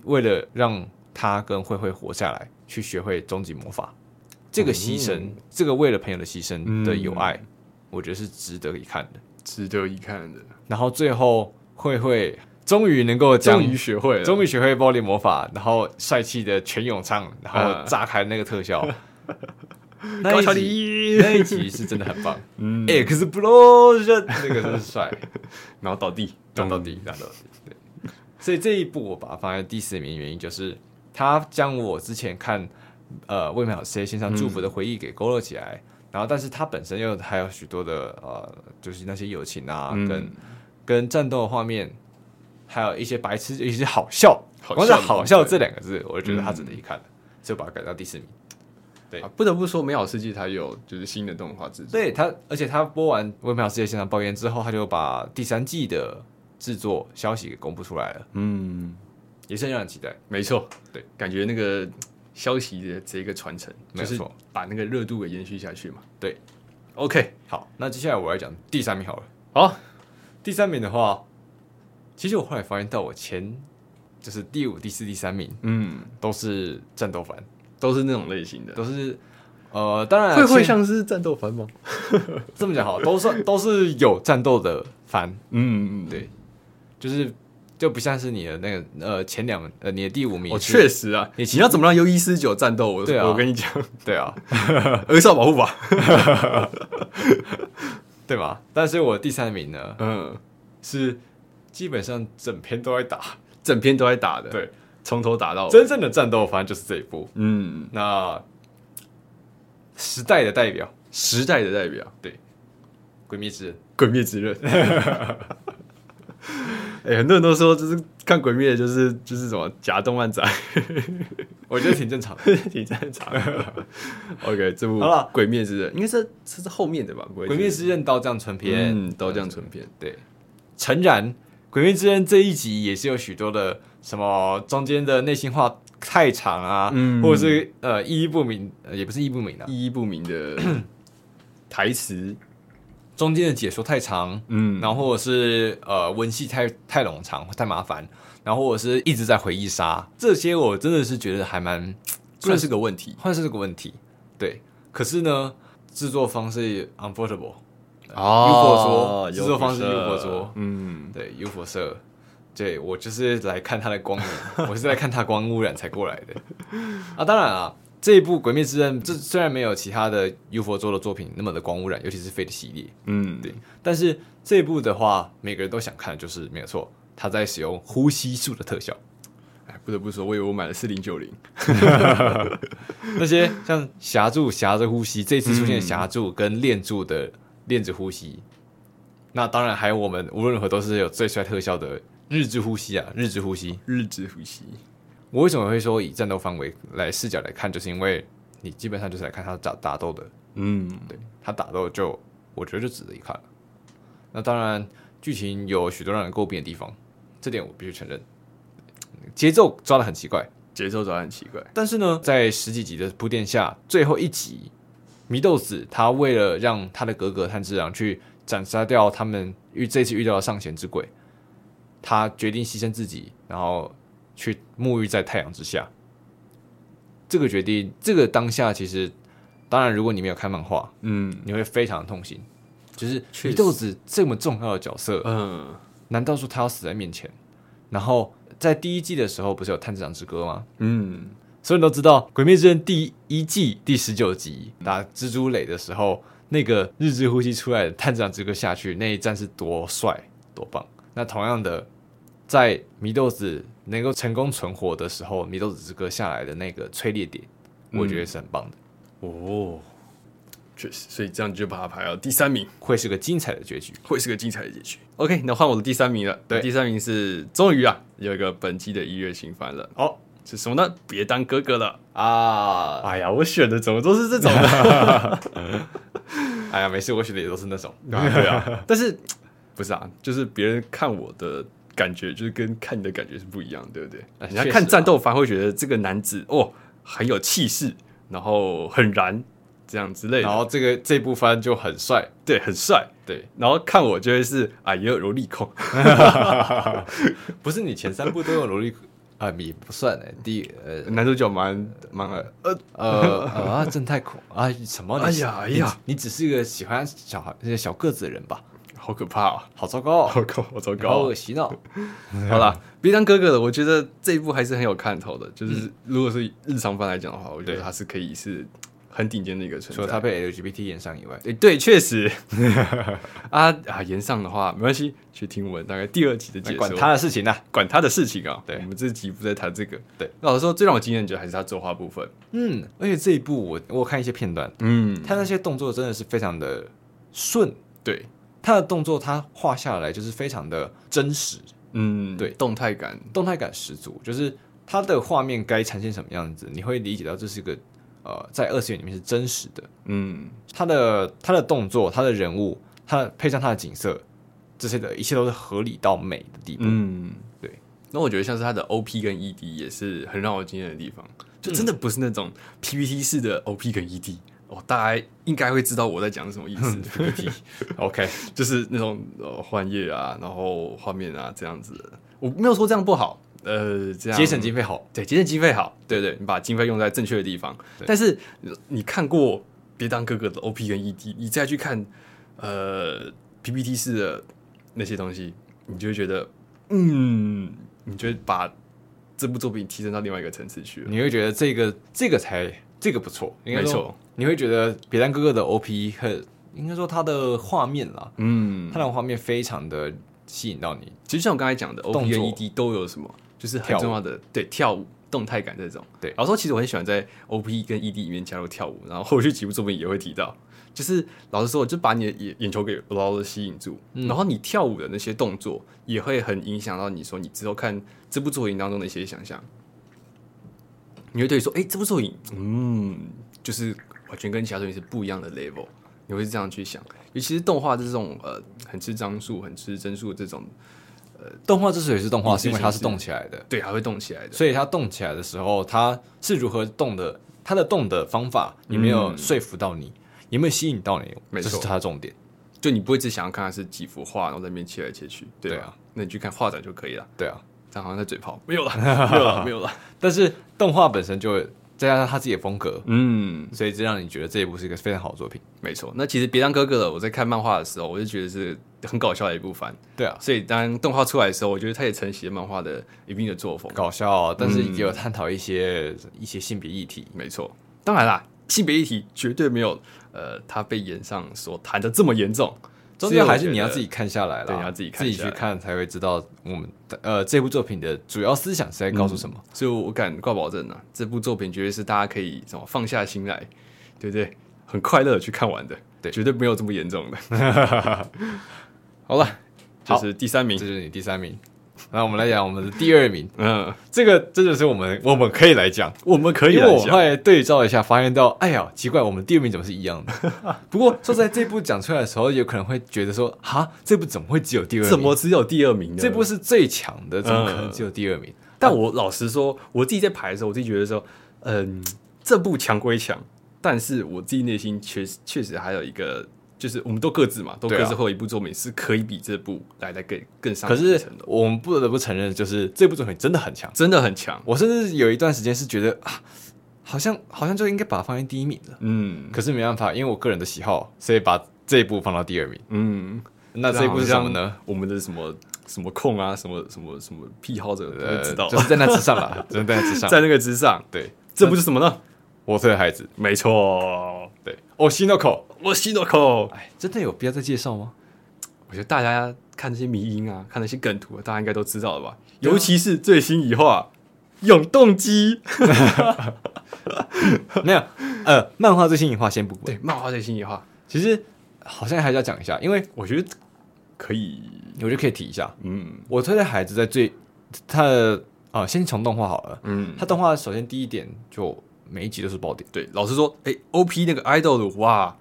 为了让他跟慧慧活下来，去学会终极魔法。这个牺牲，嗯、这个为了朋友的牺牲的友爱，嗯、我觉得是值得一看的，值得一看的。然后最后慧慧终于能够终于学会了，终于学会暴力魔法，然后帅气的全咏唱，然后炸开那个特效，嗯、那一集那一集是真的很棒。嗯，explosion 那个真是帅，然后倒地，撞到地，然后倒地。对，所以这一部我把它放在第四名，原因就是他将我之前看。呃，未美好世界献上祝福的回忆给勾勒起来，嗯、然后，但是它本身又还有许多的呃，就是那些友情啊，嗯、跟跟战斗的画面，还有一些白痴，一些好笑，光是好笑这两个字，我就觉得他值得一看了，嗯、所以把它改到第四名。对，啊、不得不说，美好世界它有就是新的动画制作，对它，而且它播完为美好世界现场抱怨之后，他就把第三季的制作消息给公布出来了，嗯，也是让人期待。没错，对，感觉那个。消息的这一个传承，就是把那个热度给延续下去嘛。对，OK，好，那接下来我来讲第三名好了。好，第三名的话，其实我后来发现到我前就是第五、第四、第三名，嗯，都是战斗番，都是那种类型的，都是呃，当然会会像是战斗番吗？这么讲好，都是都是有战斗的番，嗯嗯，对，就是。就不像是你的那个呃前两呃你的第五名，我确实啊，你你要怎么让 U 一四九战斗？我我跟你讲，对啊，儿少保护法，对吧？但是我第三名呢，嗯，是基本上整篇都在打，整篇都在打的，对，从头打到真正的战斗，反正就是这一部，嗯，那时代的代表，时代的代表，对，鬼灭之刃，鬼灭之刃。哎、欸，很多人都说，就是看《鬼灭》，就是就是什么假动漫仔，我觉得挺正常的，挺正常的。OK，这部，《鬼灭之刃》应该是这是后面的吧，《鬼灭之刃》刀匠村篇，嗯，刀匠村篇。对，诚然，《鬼灭之刃》这一集也是有许多的什么中间的内心话太长啊，嗯、或者是呃意义不明，也不是意义不明的、啊，意义不明的 台词。中间的解说太长，嗯，然后或者是呃文戏太太冗长太麻烦，然后或者是一直在回忆杀，这些我真的是觉得还蛮 算是个问题，算是个问题。对，可是呢，制作方是哦，UFO 说制作方是 UFO 说，嗯，对，UFO 社，对我就是来看它的光影，我是来看它光污染才过来的啊，当然啊。这一部《鬼灭之刃》这虽然没有其他的 UFO 做的作品那么的光污染，尤其是 Fate 系列，嗯，对。但是这一部的话，每个人都想看，就是没有错，他在使用呼吸术的特效。哎，不得不说，我以为我买了四零九零，那些像霞柱霞着呼吸，这次出现霞柱跟链柱的链子呼吸，嗯、那当然还有我们无论如何都是有最帅特效的日之呼吸啊，日之呼吸，日之呼吸。我为什么会说以战斗范围来视角来看，就是因为你基本上就是来看他打打斗的，嗯，对，他打斗就我觉得就值得一看了。那当然剧情有许多让人诟病的地方，这点我必须承认。节奏抓的很奇怪，节奏抓得很奇怪。但是呢，在十几集的铺垫下，最后一集祢豆子他为了让他的哥哥炭治郎去斩杀掉他们遇这次遇到的上弦之鬼，他决定牺牲自己，然后。去沐浴在太阳之下，这个决定，这个当下其实，当然，如果你没有看漫画，嗯，你会非常痛心。就是祢豆子这么重要的角色，嗯，难道说他要死在面前？然后在第一季的时候，不是有炭治郎之歌吗？嗯，所有人都知道《鬼灭之刃》第一季第十九集打蜘蛛垒的时候，那个日之呼吸出来的探长之歌下去那一战是多帅多棒。那同样的，在祢豆子。能够成功存活的时候，祢豆子之歌下来的那个催泪点，我觉得是很棒的。嗯、哦，确实，所以这样就把它排到第三名，会是个精彩的结局，会是个精彩的结局。OK，那换我的第三名了。对，第三名是终于啊，有一个本季的一月新番了。哦，是什么呢？别当哥哥了啊！哎呀，我选的怎么都是这种的？哎呀，没事，我选的也都是那种。对啊，但是不是啊？就是别人看我的。感觉就是跟看你的感觉是不一样，对不对？人家看战斗番会觉得这个男子哦很有气势，然后很燃这样之类的，然后这个这部番就很帅，对，很帅，对。然后看我就会是啊，也有萝莉控，不是你前三部都有萝莉啊，也不算哎，第呃男主角蛮蛮呃呃 啊正太恐啊什么？哎呀哎呀，你只是一个喜欢小孩那些小个子的人吧？好可怕啊！好糟糕，好可，好糟糕，好恶心哦！好了，别当哥哥的，我觉得这一部还是很有看头的。就是如果是日常番来讲的话，我觉得它是可以是很顶尖的一个存在。除了他被 LGBT 延上以外，诶，对，确实啊 啊，延上的话没关系，去听我们大概第二集的解说。管他的事情呢，管他的事情啊！对，我们这集不在谈这个。对，老实说，最让我惊艳的还是他作画部分。嗯，而且这一部我我看一些片段，嗯，他那些动作真的是非常的顺。对。他的动作，他画下来就是非常的真实，嗯，对，动态感，动态感十足。就是他的画面该呈现什么样子，你会理解到这是一个呃，在二次元里面是真实的。嗯，他的他的动作，他的人物，他配上他的景色，这些的一切都是合理到美的地步。嗯，对。那我觉得像是他的 OP 跟 ED 也是很让我惊艳的地方，就真的不是那种 PPT 式的 OP 跟 ED。哦，大家应该会知道我在讲什么意思。PPT，OK，就是那种呃换页啊，然后画面啊这样子的。我没有说这样不好，呃，这样节省经费好，对，节省经费好，对对，你把经费用在正确的地方。但是你看过别当哥哥的 OP 跟 ED，你再去看呃 PPT 式的那些东西，你就会觉得，嗯，你觉得把这部作品提升到另外一个层次去了。你会觉得这个这个才这个不错，没错。你会觉得别当哥哥的 OP 和，应该说他的画面啦，嗯，他的画面非常的吸引到你。其实像我刚才讲的，OP 跟 ED 都有什么，就是很重要的，对，跳舞动态感这种。对，老实说，其实我很喜欢在 OP 跟 ED 里面加入跳舞，然后后续几部作品也会提到。就是老实说，就把你的眼眼球给牢牢的吸引住，嗯，然后你跳舞的那些动作也会很影响到你说你之后看这部作品当中的一些想象。你会对说，哎，这部作品，嗯，就是。完全跟其他作品是不一样的 level，你会是这样去想。尤其是动画这种呃很吃张数、很吃帧数这种呃动画，之所以是动画，是因为它是动起来的，对，还会动起来的。所以它动起来的时候，它是如何动的？它的动的方法有没有说服到你？嗯、有没有吸引到你？没错，这是它的重点。就你不会只想要看它是几幅画，然后在那边切来切去，对，对啊，那你去看画展就可以了。对啊，这样好像在嘴炮，没有了，没有了，没有了。但是动画本身就。再加上他自己的风格，嗯，所以这让你觉得这一部是一个非常好的作品。没错，那其实别当哥哥了。我在看漫画的时候，我就觉得是很搞笑的一部番。对啊，所以当动画出来的时候，我觉得他也承袭了漫画的一定的作风，搞笑，但是也有探讨一些、嗯、一些性别议题。没错，当然啦，性别议题绝对没有呃他被演上所谈的这么严重。中间还是你要自己看下来了，对，你要自己看自己去看才会知道我们呃这部作品的主要思想是在告诉什么。嗯、所以我敢挂保证呢、啊，这部作品绝对是大家可以什么放下心来，对不对？很快乐的去看完的，对，绝对没有这么严重的。好了，这、就是第三名，这是你第三名。那我们来讲我们的第二名，嗯，这个真的是我们我们可以来讲，我们可以来讲。因为我后来对照一下，发现到，哎呀，奇怪，我们第二名怎么是一样的？不过说在这部讲出来的时候，有可能会觉得说，哈，这部怎么会只有第二名？怎么只有第二名呢？这部是最强的，怎么可能只有第二名？嗯、但我老实说，我自己在排的时候，我自己觉得说，嗯，这部强归强，但是我自己内心确实确实还有一个。就是我们都各自嘛，都各自后一部作品是可以比这部来的更更上。可是我们不得不承认，就是这部作品真的很强，真的很强。我甚至有一段时间是觉得啊，好像好像就应该把它放在第一名的。嗯，可是没办法，因为我个人的喜好，所以把这一部放到第二名。嗯，那这一部是什么呢？我们的什么什么控啊，什么什么什么癖好者都知道，就是在那之上了，就在那之上，在那个之上。对，这部是什么呢？我推的孩子，没错。对，哦，西诺口。我西诺口，哎，真的有必要再介绍吗？我觉得大家看那些迷音啊，看那些梗图，大家应该都知道了吧？尤其是最新一话《永动机》，没有，呃，漫画最新一话先不管。对，漫画最新一话，其实好像还是要讲一下，因为我觉得可以，我觉得可以提一下。嗯，我推的孩子在最他的啊、呃，先从动画好了。嗯，他动画首先第一点就每一集都是爆点。对，老实说，哎，OP 那个 idol 哇。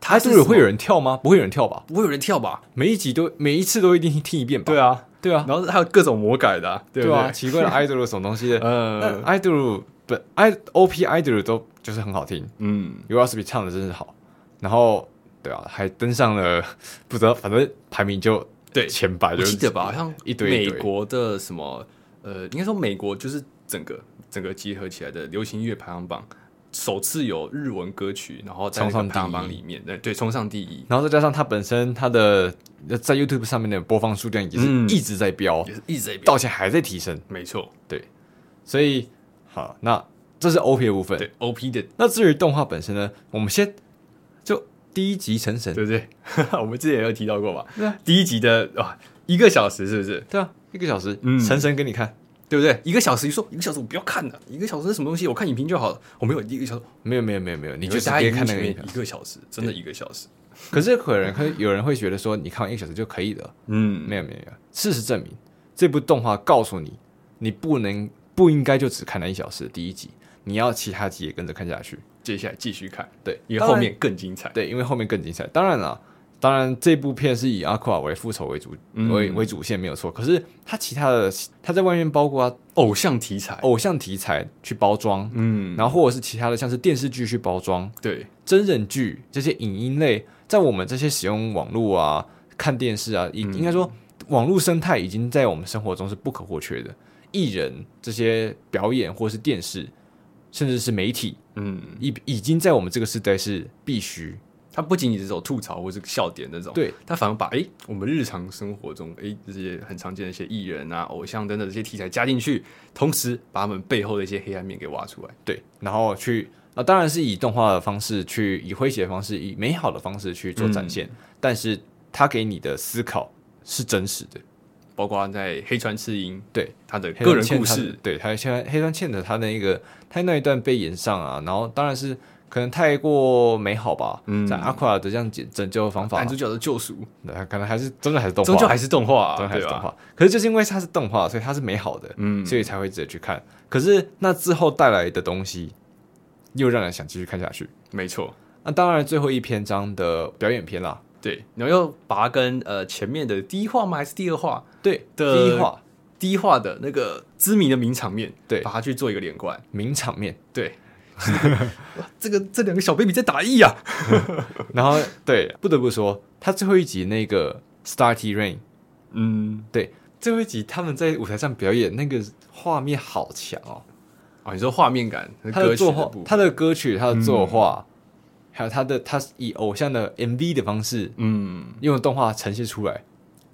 他是会有人跳吗？不会有人跳吧？不会有人跳吧？每一集都每一次都一定听一遍吧？对啊，对啊，然后还有各种魔改的，对对啊，奇怪的 idol 什么东西的，嗯，idol 不 i op idol 都就是很好听，嗯，YOASOBI 唱的真是好，然后对啊，还登上了不知道，反正排名就对前百，我记得吧，好像一堆美国的什么呃，应该说美国就是整个整个集合起来的流行乐排行榜。首次有日文歌曲，然后在排行榜里面，对对，冲上第一，然后再加上它本身它的在 YouTube 上面的播放数量也是一直在飙，也是一直在飙，到现在还在提升，没错，对，所以好，那这是 OP 的部分，对 OP 的。那至于动画本身呢，我们先就第一集成神，对不对？我们之前也有提到过吧？对啊，第一集的哇，一个小时是不是？对啊，一个小时，嗯成神给你看。对不对？一个小时，你说一个小时我不要看了，一个小时是什么东西？我看影评就好了。我没有一个小时，没有没有没有没有，你就直接看那个一个小时，真的一个小时。可是可能会有人会觉得说，你看完一个小时就可以了。嗯，没有没有没有。事实证明，这部动画告诉你，你不能不应该就只看那一小时的第一集，你要其他集也跟着看下去，接下来继续看。对，因为后面更精彩。对，因为后面更精彩。当然了。当然，这部片是以阿库瓦为复仇为主为为主线没有错。可是他其他的他在外面包括偶像题材、偶像题材去包装，嗯，然后或者是其他的像是电视剧去包装，对，真人剧这些影音类，在我们这些使用网络啊、看电视啊，应应该说网络生态已经在我们生活中是不可或缺的。艺人这些表演或是电视，甚至是媒体，嗯，已已经在我们这个时代是必须。它不仅仅是这种吐槽或是笑点那种，对，它反而把哎、欸、我们日常生活中哎、欸、这些很常见的一些艺人啊、偶像等等这些题材加进去，同时把他们背后的一些黑暗面给挖出来，对，然后去啊，当然是以动画的方式去，以诙谐的方式，以美好的方式去做展现，嗯、但是他给你的思考是真实的，包括在黑川次音对他的个人故事，对，还有现在黑川茜的他的一个他那一段被演上啊，然后当然是。可能太过美好吧，嗯、在阿库尔的这样拯拯救方法，男主角的救赎，对，可能还是真的还是动画，终究还是动画、啊，还是动画。吧可是就是因为它是动画，所以它是美好的，嗯，所以才会值得去看。可是那之后带来的东西，又让人想继续看下去。没错，那当然最后一篇章的表演篇啦，对，然后又把它跟呃前面的第一话吗？还是第二话？对，的第一话，第一话的那个知名的名场面，对，把它去做一个连贯，名场面，对。这个这两个小 baby 在打役啊，然后对，不得不说，他最后一集那个 Starty Rain，嗯，对，最后一集他们在舞台上表演那个画面好强哦，哦，你说画面感，他的作画，他的歌曲，他的作画，还有他的他以偶像的 MV 的方式，嗯，用动画呈现出来，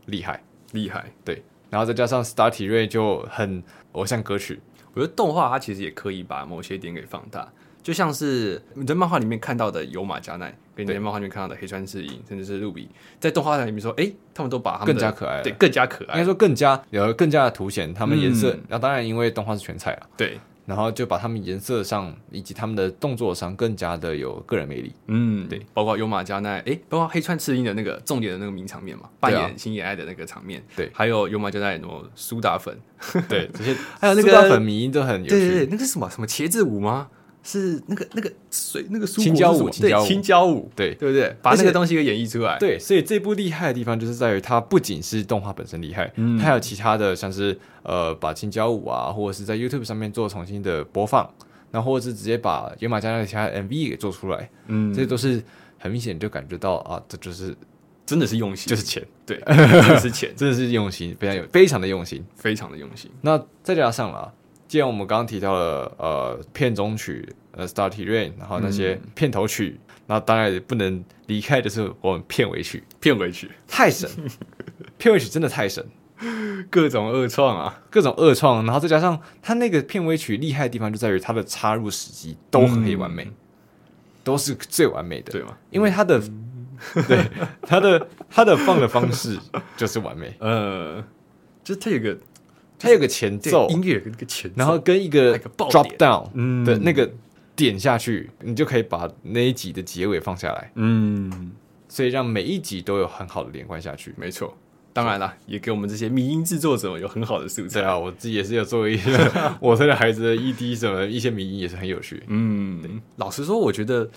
厉害。厉害，对，然后再加上 Starty Rain 就很偶像歌曲。我觉得动画它其实也可以把某些点给放大，就像是你在漫画里面看到的有马加奈，跟你在漫画里面看到的黑川智英，甚至是露比，在动画里面说，哎，他们都把他们更加可爱，对，更加可爱，应该说更加有更加的凸显他们颜色。那当然，因为动画是全彩了，对。然后就把他们颜色上以及他们的动作上更加的有个人魅力。嗯，对，包括有马加奈，哎，包括黑川赤音的那个重点的那个名场面嘛，扮演星野爱的那个场面。对，还有有马加奈什么苏打粉，对，这些 还有那个苏打粉迷都很有趣。对对对，那个什么什么茄子舞吗？是那个那个水那个青椒舞，对，青椒舞，对对不对？把那个东西给演绎出来。对，所以这部厉害的地方就是在于它不仅是动画本身厉害，它还有其他的像是呃把青椒舞啊，或者是在 YouTube 上面做重新的播放，然后或者是直接把野马加奈的其他 MV 给做出来，嗯，这都是很明显就感觉到啊，这就是真的是用心，就是钱，对，真的是钱，真的是用心，非常有非常的用心，非常的用心。那再加上了。既然我们刚刚提到了呃片中曲呃 Starty Rain，然后那些片头曲，那、嗯、当然也不能离开的是我们片尾曲。片尾曲。太神，片尾曲真的太神，各种恶创啊，各种恶创，然后再加上它那个片尾曲厉害的地方就在于它的插入时机都很完美，嗯、都是最完美的，对吗？因为它的、嗯、对它的它的放的方式就是完美，呃，就是它有个。它有个前奏音乐，跟个前奏，然后跟一个 drop down 的那个点下去，嗯、你就可以把那一集的结尾放下来。嗯，所以让每一集都有很好的连贯下去。没错，当然了，也给我们这些迷音制作者有很好的素材。对啊，我自己也是有做一些 我这个孩子的 ED 什么一些迷音也是很有趣。嗯，对老实说，我觉得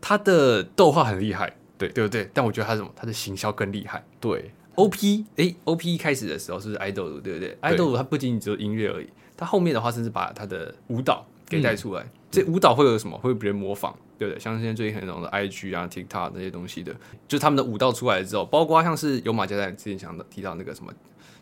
他的动画很厉害，对对不对？但我觉得他什么，他的行销更厉害。对。OP 哎，OP 一开始的时候是不是爱豆鲁，对不对？爱豆鲁它不仅仅只有音乐而已，它后面的话甚至把它的舞蹈给带出来。嗯、这舞蹈会有什么？会被别人模仿，对不对？像现在最近很红的 IG 啊、TikTok 那些东西的，就是他们的舞蹈出来之后，包括像是有马家在之前讲的提到那个什么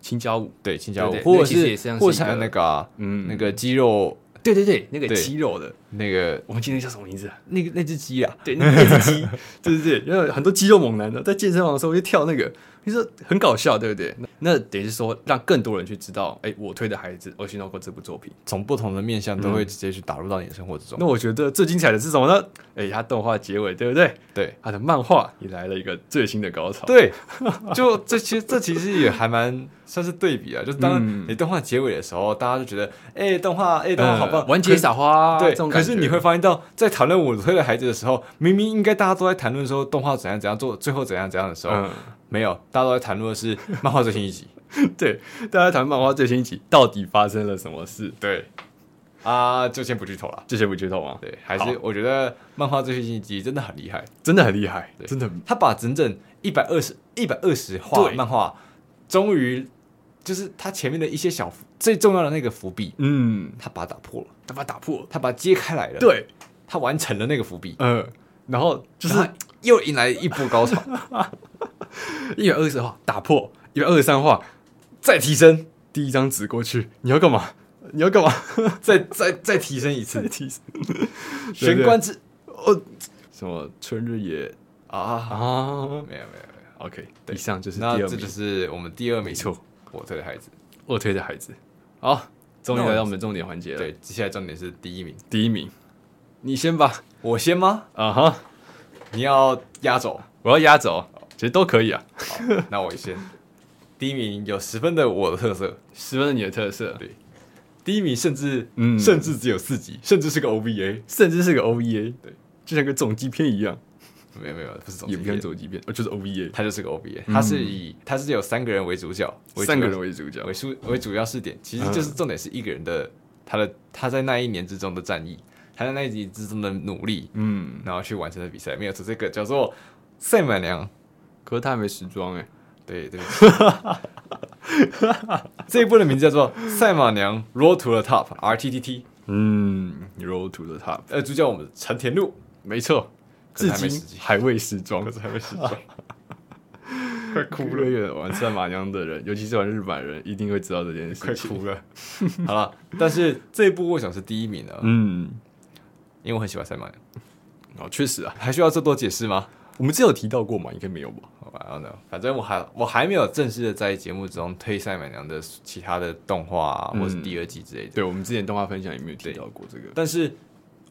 青椒舞，对青椒舞，或者是或者那个、啊、嗯那个肌肉。对对对，那个肌肉的那个，我们今天叫什么名字啊？那个那只鸡啊，对，那只鸡，对对对，因为很多肌肉猛男的在健身房的时候就跳那个。你说很搞笑，对不对？那等于是说，让更多人去知道，哎，我推的孩子欧西诺过这部作品，从不同的面向都会直接去打入到你的生活之中。那我觉得最精彩的是什么呢？哎，它动画结尾，对不对？对，它的漫画也来了一个最新的高潮。对，就这其实这其实也还蛮算是对比啊。就是当你动画结尾的时候，大家就觉得，哎，动画，哎，动画好棒，完结撒花。对，可是你会发现到，在讨论我推的孩子的时候，明明应该大家都在谈论说动画怎样怎样做，最后怎样怎样的时候。没有，大家都在谈论的是漫画最新一集。对，大家谈漫画最新一集到底发生了什么事？对，啊，就先不剧透了，就先不剧透吗？对，还是我觉得漫画最新一集真的很厉害，真的很厉害，真的。他把整整一百二十一百二十话漫画，终于就是他前面的一些小最重要的那个伏笔，嗯，他把它打破了，他把它打破了，他把它揭开来了，对，他完成了那个伏笔，嗯，然后就是又迎来一波高潮。一百二十话打破，一百二十三话再提升，第一张纸过去，你要干嘛？你要干嘛？再再再提升一次，提升。玄关之哦，什么春日野？啊。啊？没有没有没有，OK，以上就是那这就是我们第二名，没错，我推的孩子，我推的孩子。好，终于来到我们重点环节了。对，接下来重点是第一名，第一名，你先吧，我先吗？啊哈，你要压轴，我要压轴。其实都可以啊，那我先。第一名有十分的我的特色，十分的你的特色。对，第一名甚至，嗯，甚至只有四集，甚至是个 OVA，甚至是个 OVA，对，就像个总集篇一样。没有没有，不是总集篇，总集篇，哦，就是 OVA，它就是个 OVA，它是以它是有三个人为主角，三个人为主角，为主为主要视点，其实就是重点是一个人的他的他在那一年之中的战役，他在那一年之中的努力，嗯，然后去完成的比赛，没有错，这个叫做赛马娘。可是他还没时装哎，对对，这一部的名字叫做《赛马娘 Roll to the Top》RTTT，嗯，Roll to the Top，呃，主角我们成田路，没错，至今还未时装，可是还未时装，快哭了！玩赛马娘的人，尤其是玩日版人，一定会知道这件事，快哭了。好了，但是这一部为什么是第一名呢？嗯，因为我很喜欢赛马娘。哦，确实啊，还需要再多解释吗？我们之前有提到过吗？应该没有吧。好吧，然后呢，反正我还我还没有正式的在节目中推赛马娘的其他的动画、啊嗯、或是第二季之类的。对，我们之前动画分享也没有提到过这个。但是，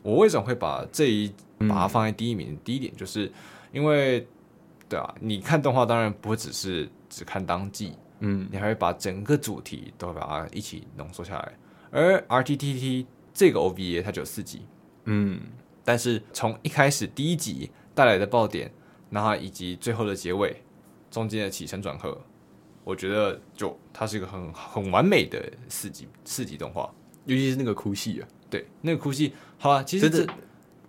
我为什么会把这一把它放在第一名？嗯、第一点就是因为，对啊，你看动画当然不会只是只看当季，嗯，你还会把整个主题都把它一起浓缩下来。而 RTTT 这个 OVA 它只有四集，嗯，但是从一开始第一集。带来的爆点，然后以及最后的结尾，中间的起承转合，我觉得就它是一个很很完美的四集四集动画，尤其是那个哭戏啊，对，那个哭戏，好啊，其实这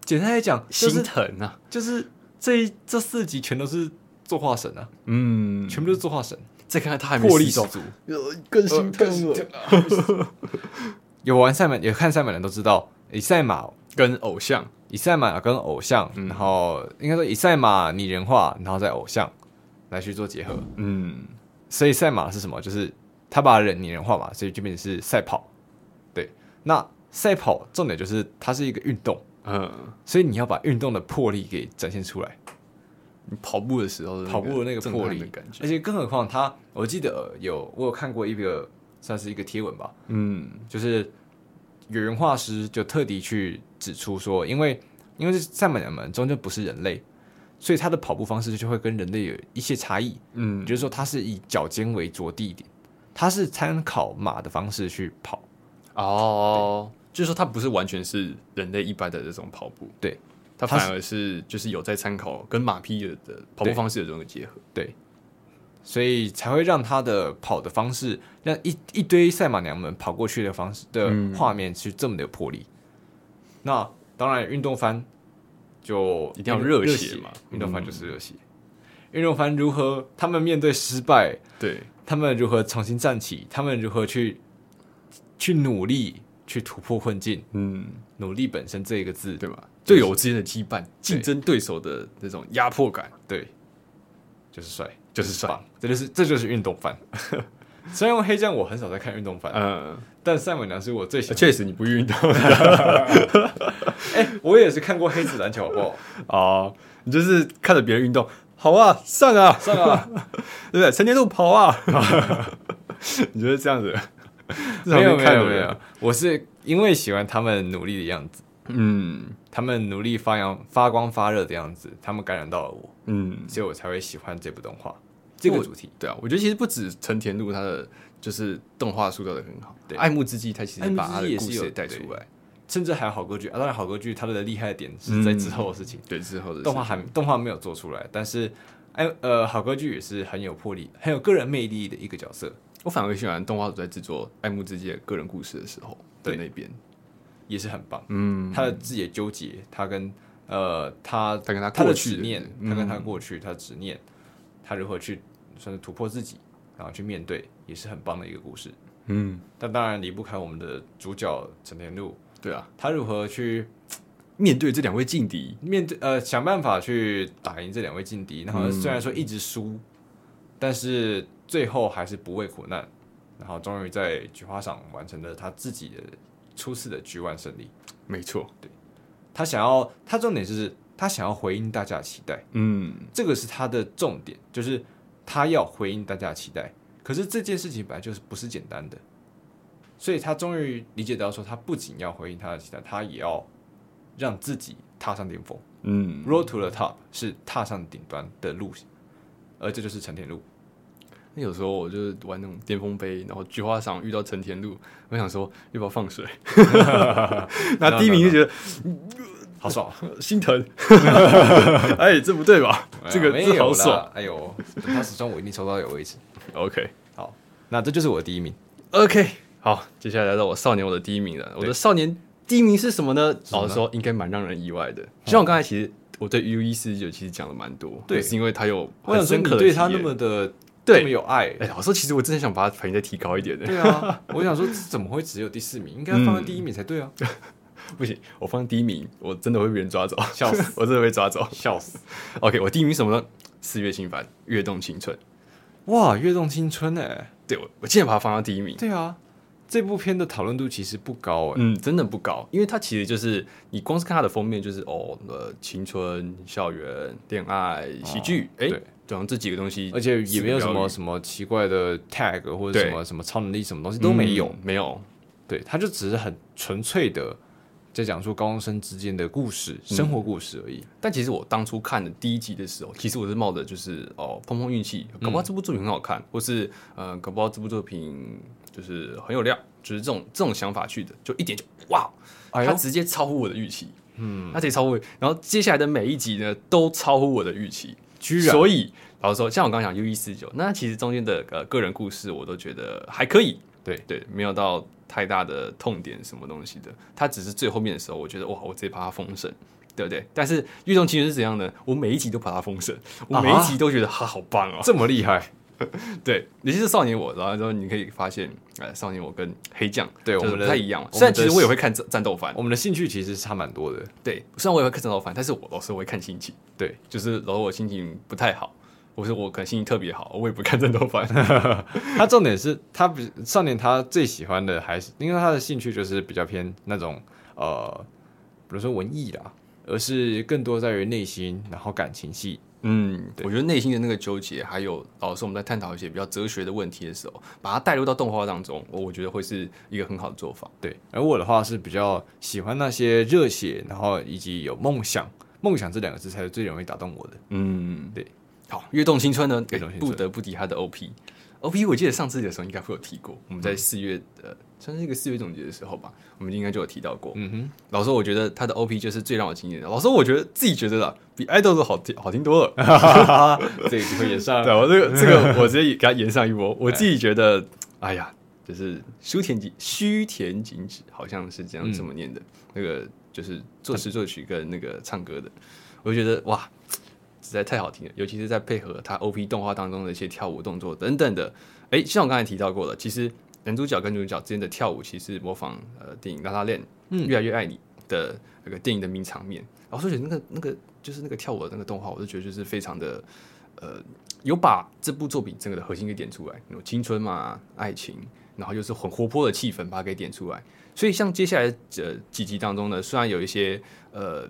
简单来讲，心疼啊，就是这一这四集全都是作画神啊，嗯，全部都是作画神，再看看他还没魄力十足，更心疼了。有玩赛马，有看赛马的人都知道，以赛马跟偶像。以赛马跟偶像，嗯、然后应该说以赛马拟人化，然后再偶像来去做结合。嗯，所以赛马是什么？就是他把人拟人化嘛，所以就变成是赛跑。对，那赛跑重点就是它是一个运动。嗯，所以你要把运动的魄力给展现出来。你跑步的时候，跑步的那个魄力的感觉，而且更何况他，我记得有我有看过一个算是一个贴文吧。嗯，就是。有人画师就特地去指出说，因为因为赛马人们终究不是人类，所以他的跑步方式就会跟人类有一些差异。嗯，就是说他是以脚尖为着地点，他是参考马的方式去跑。哦，对就是说它不是完全是人类一般的这种跑步，对，它反而是就是有在参考跟马匹的跑步方式的这种结合，对。对所以才会让他的跑的方式，让一一堆赛马娘们跑过去的方式的画面是这么的有魄力。嗯、那当然，运动番就一定要热血嘛，运动番就是热血。运动番如何他们面对失败，对他们如何重新站起，他们如何去去努力去突破困境。嗯，努力本身这一个字，对吧？队友之间的羁绊，竞争对手的那种压迫感，对，就是帅，就是帅，这就是这就是运动范。虽然黑酱我很少在看运动番，嗯，但赛马娘是我最喜欢。确实你不运动，哎，我也是看过黑子篮球，好不好？哦，你就是看着别人运动，好啊，上啊，上啊，对不对？成年路跑啊，你觉得这样子？没有没有没有，我是因为喜欢他们努力的样子，嗯，他们努力发扬发光发热的样子，他们感染到了我，嗯，所以我才会喜欢这部动画。这个主题对啊，我觉得其实不止成田路，他的就是动画塑造的很好。对，爱慕之际，他其实把他的故事也带出来，甚至还有好歌剧啊。当然，好歌剧它的厉害的点是在之后的事情。对，之后的动画还动画没有做出来，但是哎呃好歌剧也是很有魄力、很有个人魅力的一个角色。我反而喜欢动画组在制作爱慕之际的个人故事的时候的那边也是很棒。嗯，他的自己的纠结，他跟呃他他跟他他的执念，他跟他过去，他执念，他如何去。算是突破自己，然后去面对，也是很棒的一个故事。嗯，但当然离不开我们的主角陈天禄。对啊，他如何去面对这两位劲敌，面对呃想办法去打赢这两位劲敌。然后虽然说一直输，嗯、但是最后还是不畏苦难，然后终于在菊花赏完成了他自己的初次的 G1 胜利。没错，对，他想要，他重点就是他想要回应大家的期待。嗯，这个是他的重点，就是。他要回应大家的期待，可是这件事情本来就是不是简单的，所以他终于理解到说，他不仅要回应他的期待，他也要让自己踏上巅峰。嗯，Road to the top 是踏上顶端的路，而这就是成田路。那有时候我就玩那种巅峰杯，然后菊花赏遇到成田路，我想说要不要放水？那第一名就觉得。好爽，心疼！哎，这不对吧？这个这好爽！哎呦，等他始终我一定抽到有位置。OK，好，那这就是我的第一名。OK，好，接下来来到我少年我的第一名了。我的少年第一名是什么呢？老实说，应该蛮让人意外的。像我刚才其实我对 U 一四九其实讲了蛮多，对，是因为他有很深刻的对他那么的对，那么有爱。哎，老实说，其实我真的想把它排名再提高一点的。对啊，我想说，怎么会只有第四名？应该放在第一名才对啊。不行，我放第一名，我真的会被人抓走，笑死！我真的被抓走，笑死。OK，我第一名什么呢？四月心烦《跃动青春》。哇，《跃动青春》哎，对我，我竟然把它放到第一名。对啊，这部片的讨论度其实不高哎，嗯，真的不高，因为它其实就是你光是看它的封面，就是哦，呃，青春、校园、恋爱、喜剧，哎，对，好像这几个东西，而且也没有什么什么奇怪的 tag 或者什么什么超能力，什么东西都没有，没有。对，他就只是很纯粹的。在讲述高中生之间的故事，生活故事而已。嗯、但其实我当初看的第一集的时候，其实我是冒着就是哦碰碰运气，搞不好这部作品很好看，嗯、或是呃搞不好这部作品就是很有料，就是这种这种想法去的，就一点就哇，哎、呦。它直接超乎我的预期，嗯，它直接超乎，然后接下来的每一集呢都超乎我的预期，居然。所以老实说，像我刚刚讲 U 一四九，那其实中间的呃个人故事我都觉得还可以，对对，没有到。太大的痛点什么东西的，他只是最后面的时候，我觉得哇，我直接把它封神，对不对？但是《运动情缘》是怎样呢？我每一集都把它封神，我每一集都觉得他好棒哦，这么厉害。对，尤其是少年我，然后之后你可以发现，呃，少年我跟黑酱对我们不太一样。虽然其实我也会看战战斗番，我们的兴趣其实差蛮多的。对，虽然我也会看战斗番，但是我老是会看心情。对，就是然后我心情不太好。我说我可能心情特别好，我也不看战斗番。他重点是他比少年他最喜欢的还是，因为他的兴趣就是比较偏那种呃，比如说文艺啦，而是更多在于内心，然后感情戏。嗯，对我觉得内心的那个纠结，还有老师我们在探讨一些比较哲学的问题的时候，把它带入到动画当中，我我觉得会是一个很好的做法。对，而我的话是比较喜欢那些热血，然后以及有梦想，梦想这两个字才是最容易打动我的。嗯，对。好，跃动青春呢？不得不提他的 OP，OP 我记得上次的时候应该会有提过。我们在四月的算是一个四月总结的时候吧，我们应该就有提到过。嗯哼，老实说，我觉得他的 OP 就是最让我惊艳的。老实说，我觉得自己觉得啦，比 idol 都好听，好听多了。这个会演上，对我这个这个我直接给他演上一波。我自己觉得，哎呀，就是须田景须田景子好像是这样这么念的，那个就是作词作曲跟那个唱歌的，我就觉得哇。实在太好听了，尤其是在配合他 OP 动画当中的一些跳舞动作等等的。哎、欸，像我刚才提到过了，其实男主角跟女主角之间的跳舞，其实模仿呃电影《La Land》嗯，越来越爱你的那个电影的名场面。然后说起那个那个就是那个跳舞的那个动画，我就觉得就是非常的呃，有把这部作品整个的核心给点出来，有青春嘛，爱情，然后又是很活泼的气氛，把它给点出来。所以像接下来这几集当中呢，虽然有一些呃，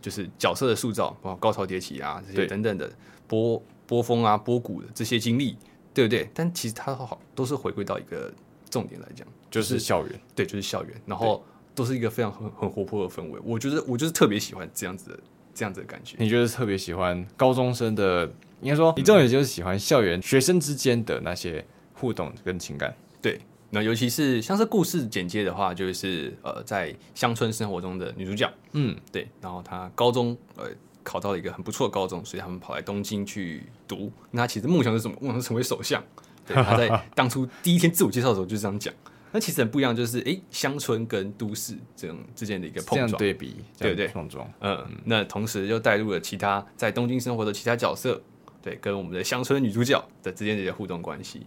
就是角色的塑造，包括高潮迭起啊这些等等的波波峰啊波谷的这些经历。对不对？但其实它好都是回归到一个重点来讲，就是校园。对，就是校园。然后都是一个非常很很活泼的氛围。我觉得我就是特别喜欢这样子的这样子的感觉。你觉得特别喜欢高中生的？应该说，你重点就是喜欢校园学生之间的那些互动跟情感。对，那尤其是像是故事简介的话，就是呃，在乡村生活中的女主角。嗯，对。然后她高中呃。考到了一个很不错的高中，所以他们跑来东京去读。那他其实梦想是什么？梦想是成为首相。对，他在 当初第一天自我介绍的时候就这样讲。那其实很不一样，就是哎，乡村跟都市这种之间的一个碰撞对比，对不对？碰撞。嗯，嗯，那同时又带入了其他在东京生活的其他角色，对，跟我们的乡村女主角的之间的一些互动关系，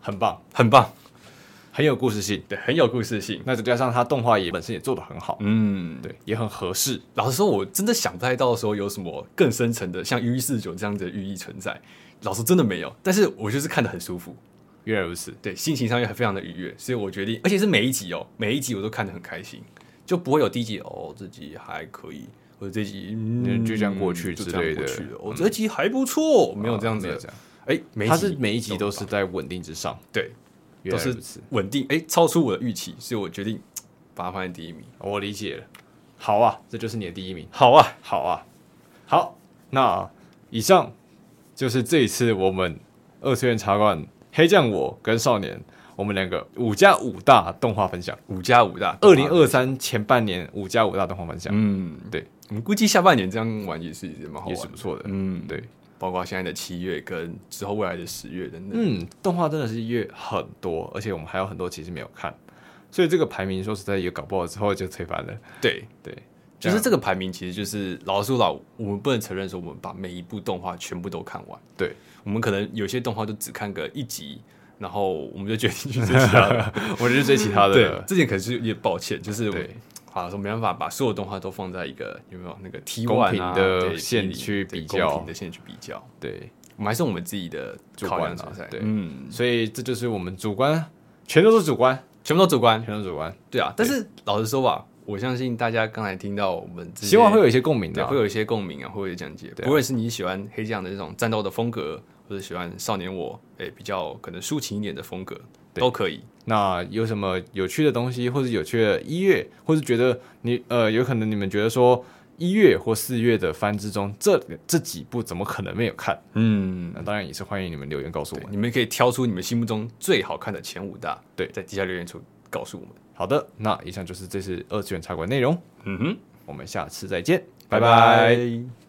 很棒，很棒。很有故事性，对，很有故事性。那再加上它动画也本身也做的很好，嗯，对，也很合适。老实说，我真的想不太到说有什么更深层的，像《U 一四九》这样子的寓意存在。老师，真的没有。但是我就是看得很舒服，原来如此。对，心情上也非常的愉悦，所以我决定，而且是每一集哦，每一集我都看得很开心，就不会有第一集哦，这集还可以，或者这集嗯就这样过去之类的。哦，这集还不错，没有这样子的。哎，它是每一集都是在稳定之上，对。都是稳定，哎，超出我的预期，所以我决定把它放在第一名。我理解了，好啊，这就是你的第一名。好啊，好啊，好。那以上就是这一次我们二次元茶馆黑酱我跟少年我们两个五加五大动画分享，五加五大二零二三前半年五加五大动画分享。嗯，对，我们估计下半年这样玩也是蛮好玩，也是不错的。嗯，对。包括现在的七月跟之后未来的十月等等，嗯，动画真的是月很多，而且我们还有很多其实没有看，所以这个排名说实在也搞不好之后就推翻了。对对，就是这个排名其实就是老实说老，我们不能承认说我们把每一部动画全部都看完。对，我们可能有些动画就只看个一集，然后我们就决定去追其他的，我们就追其他的。对，这点可是有点抱歉，就是对。啊，说没办法把所有动画都放在一个有没有那个 T one 啊的线去比较，公平的线去比较，对，我们还是我们自己的主观啊，对，嗯，所以这就是我们主观，全都是主观，全部都主观，全都主观，对啊。但是老实说吧，我相信大家刚才听到我们，希望会有一些共鸣的，会有一些共鸣啊，会有一些讲解。不论是你喜欢黑酱的这种战斗的风格，或者喜欢少年我，哎，比较可能抒情一点的风格。都可以。那有什么有趣的东西，或者有趣的一月，或者觉得你呃，有可能你们觉得说一月或四月的番之中，这这几部怎么可能没有看？嗯，那当然也是欢迎你们留言告诉我们。你们可以挑出你们心目中最好看的前五大，对，在底下留言处告诉我们。好的，那以上就是这次二次元茶馆内容。嗯哼，我们下次再见，拜拜。拜拜。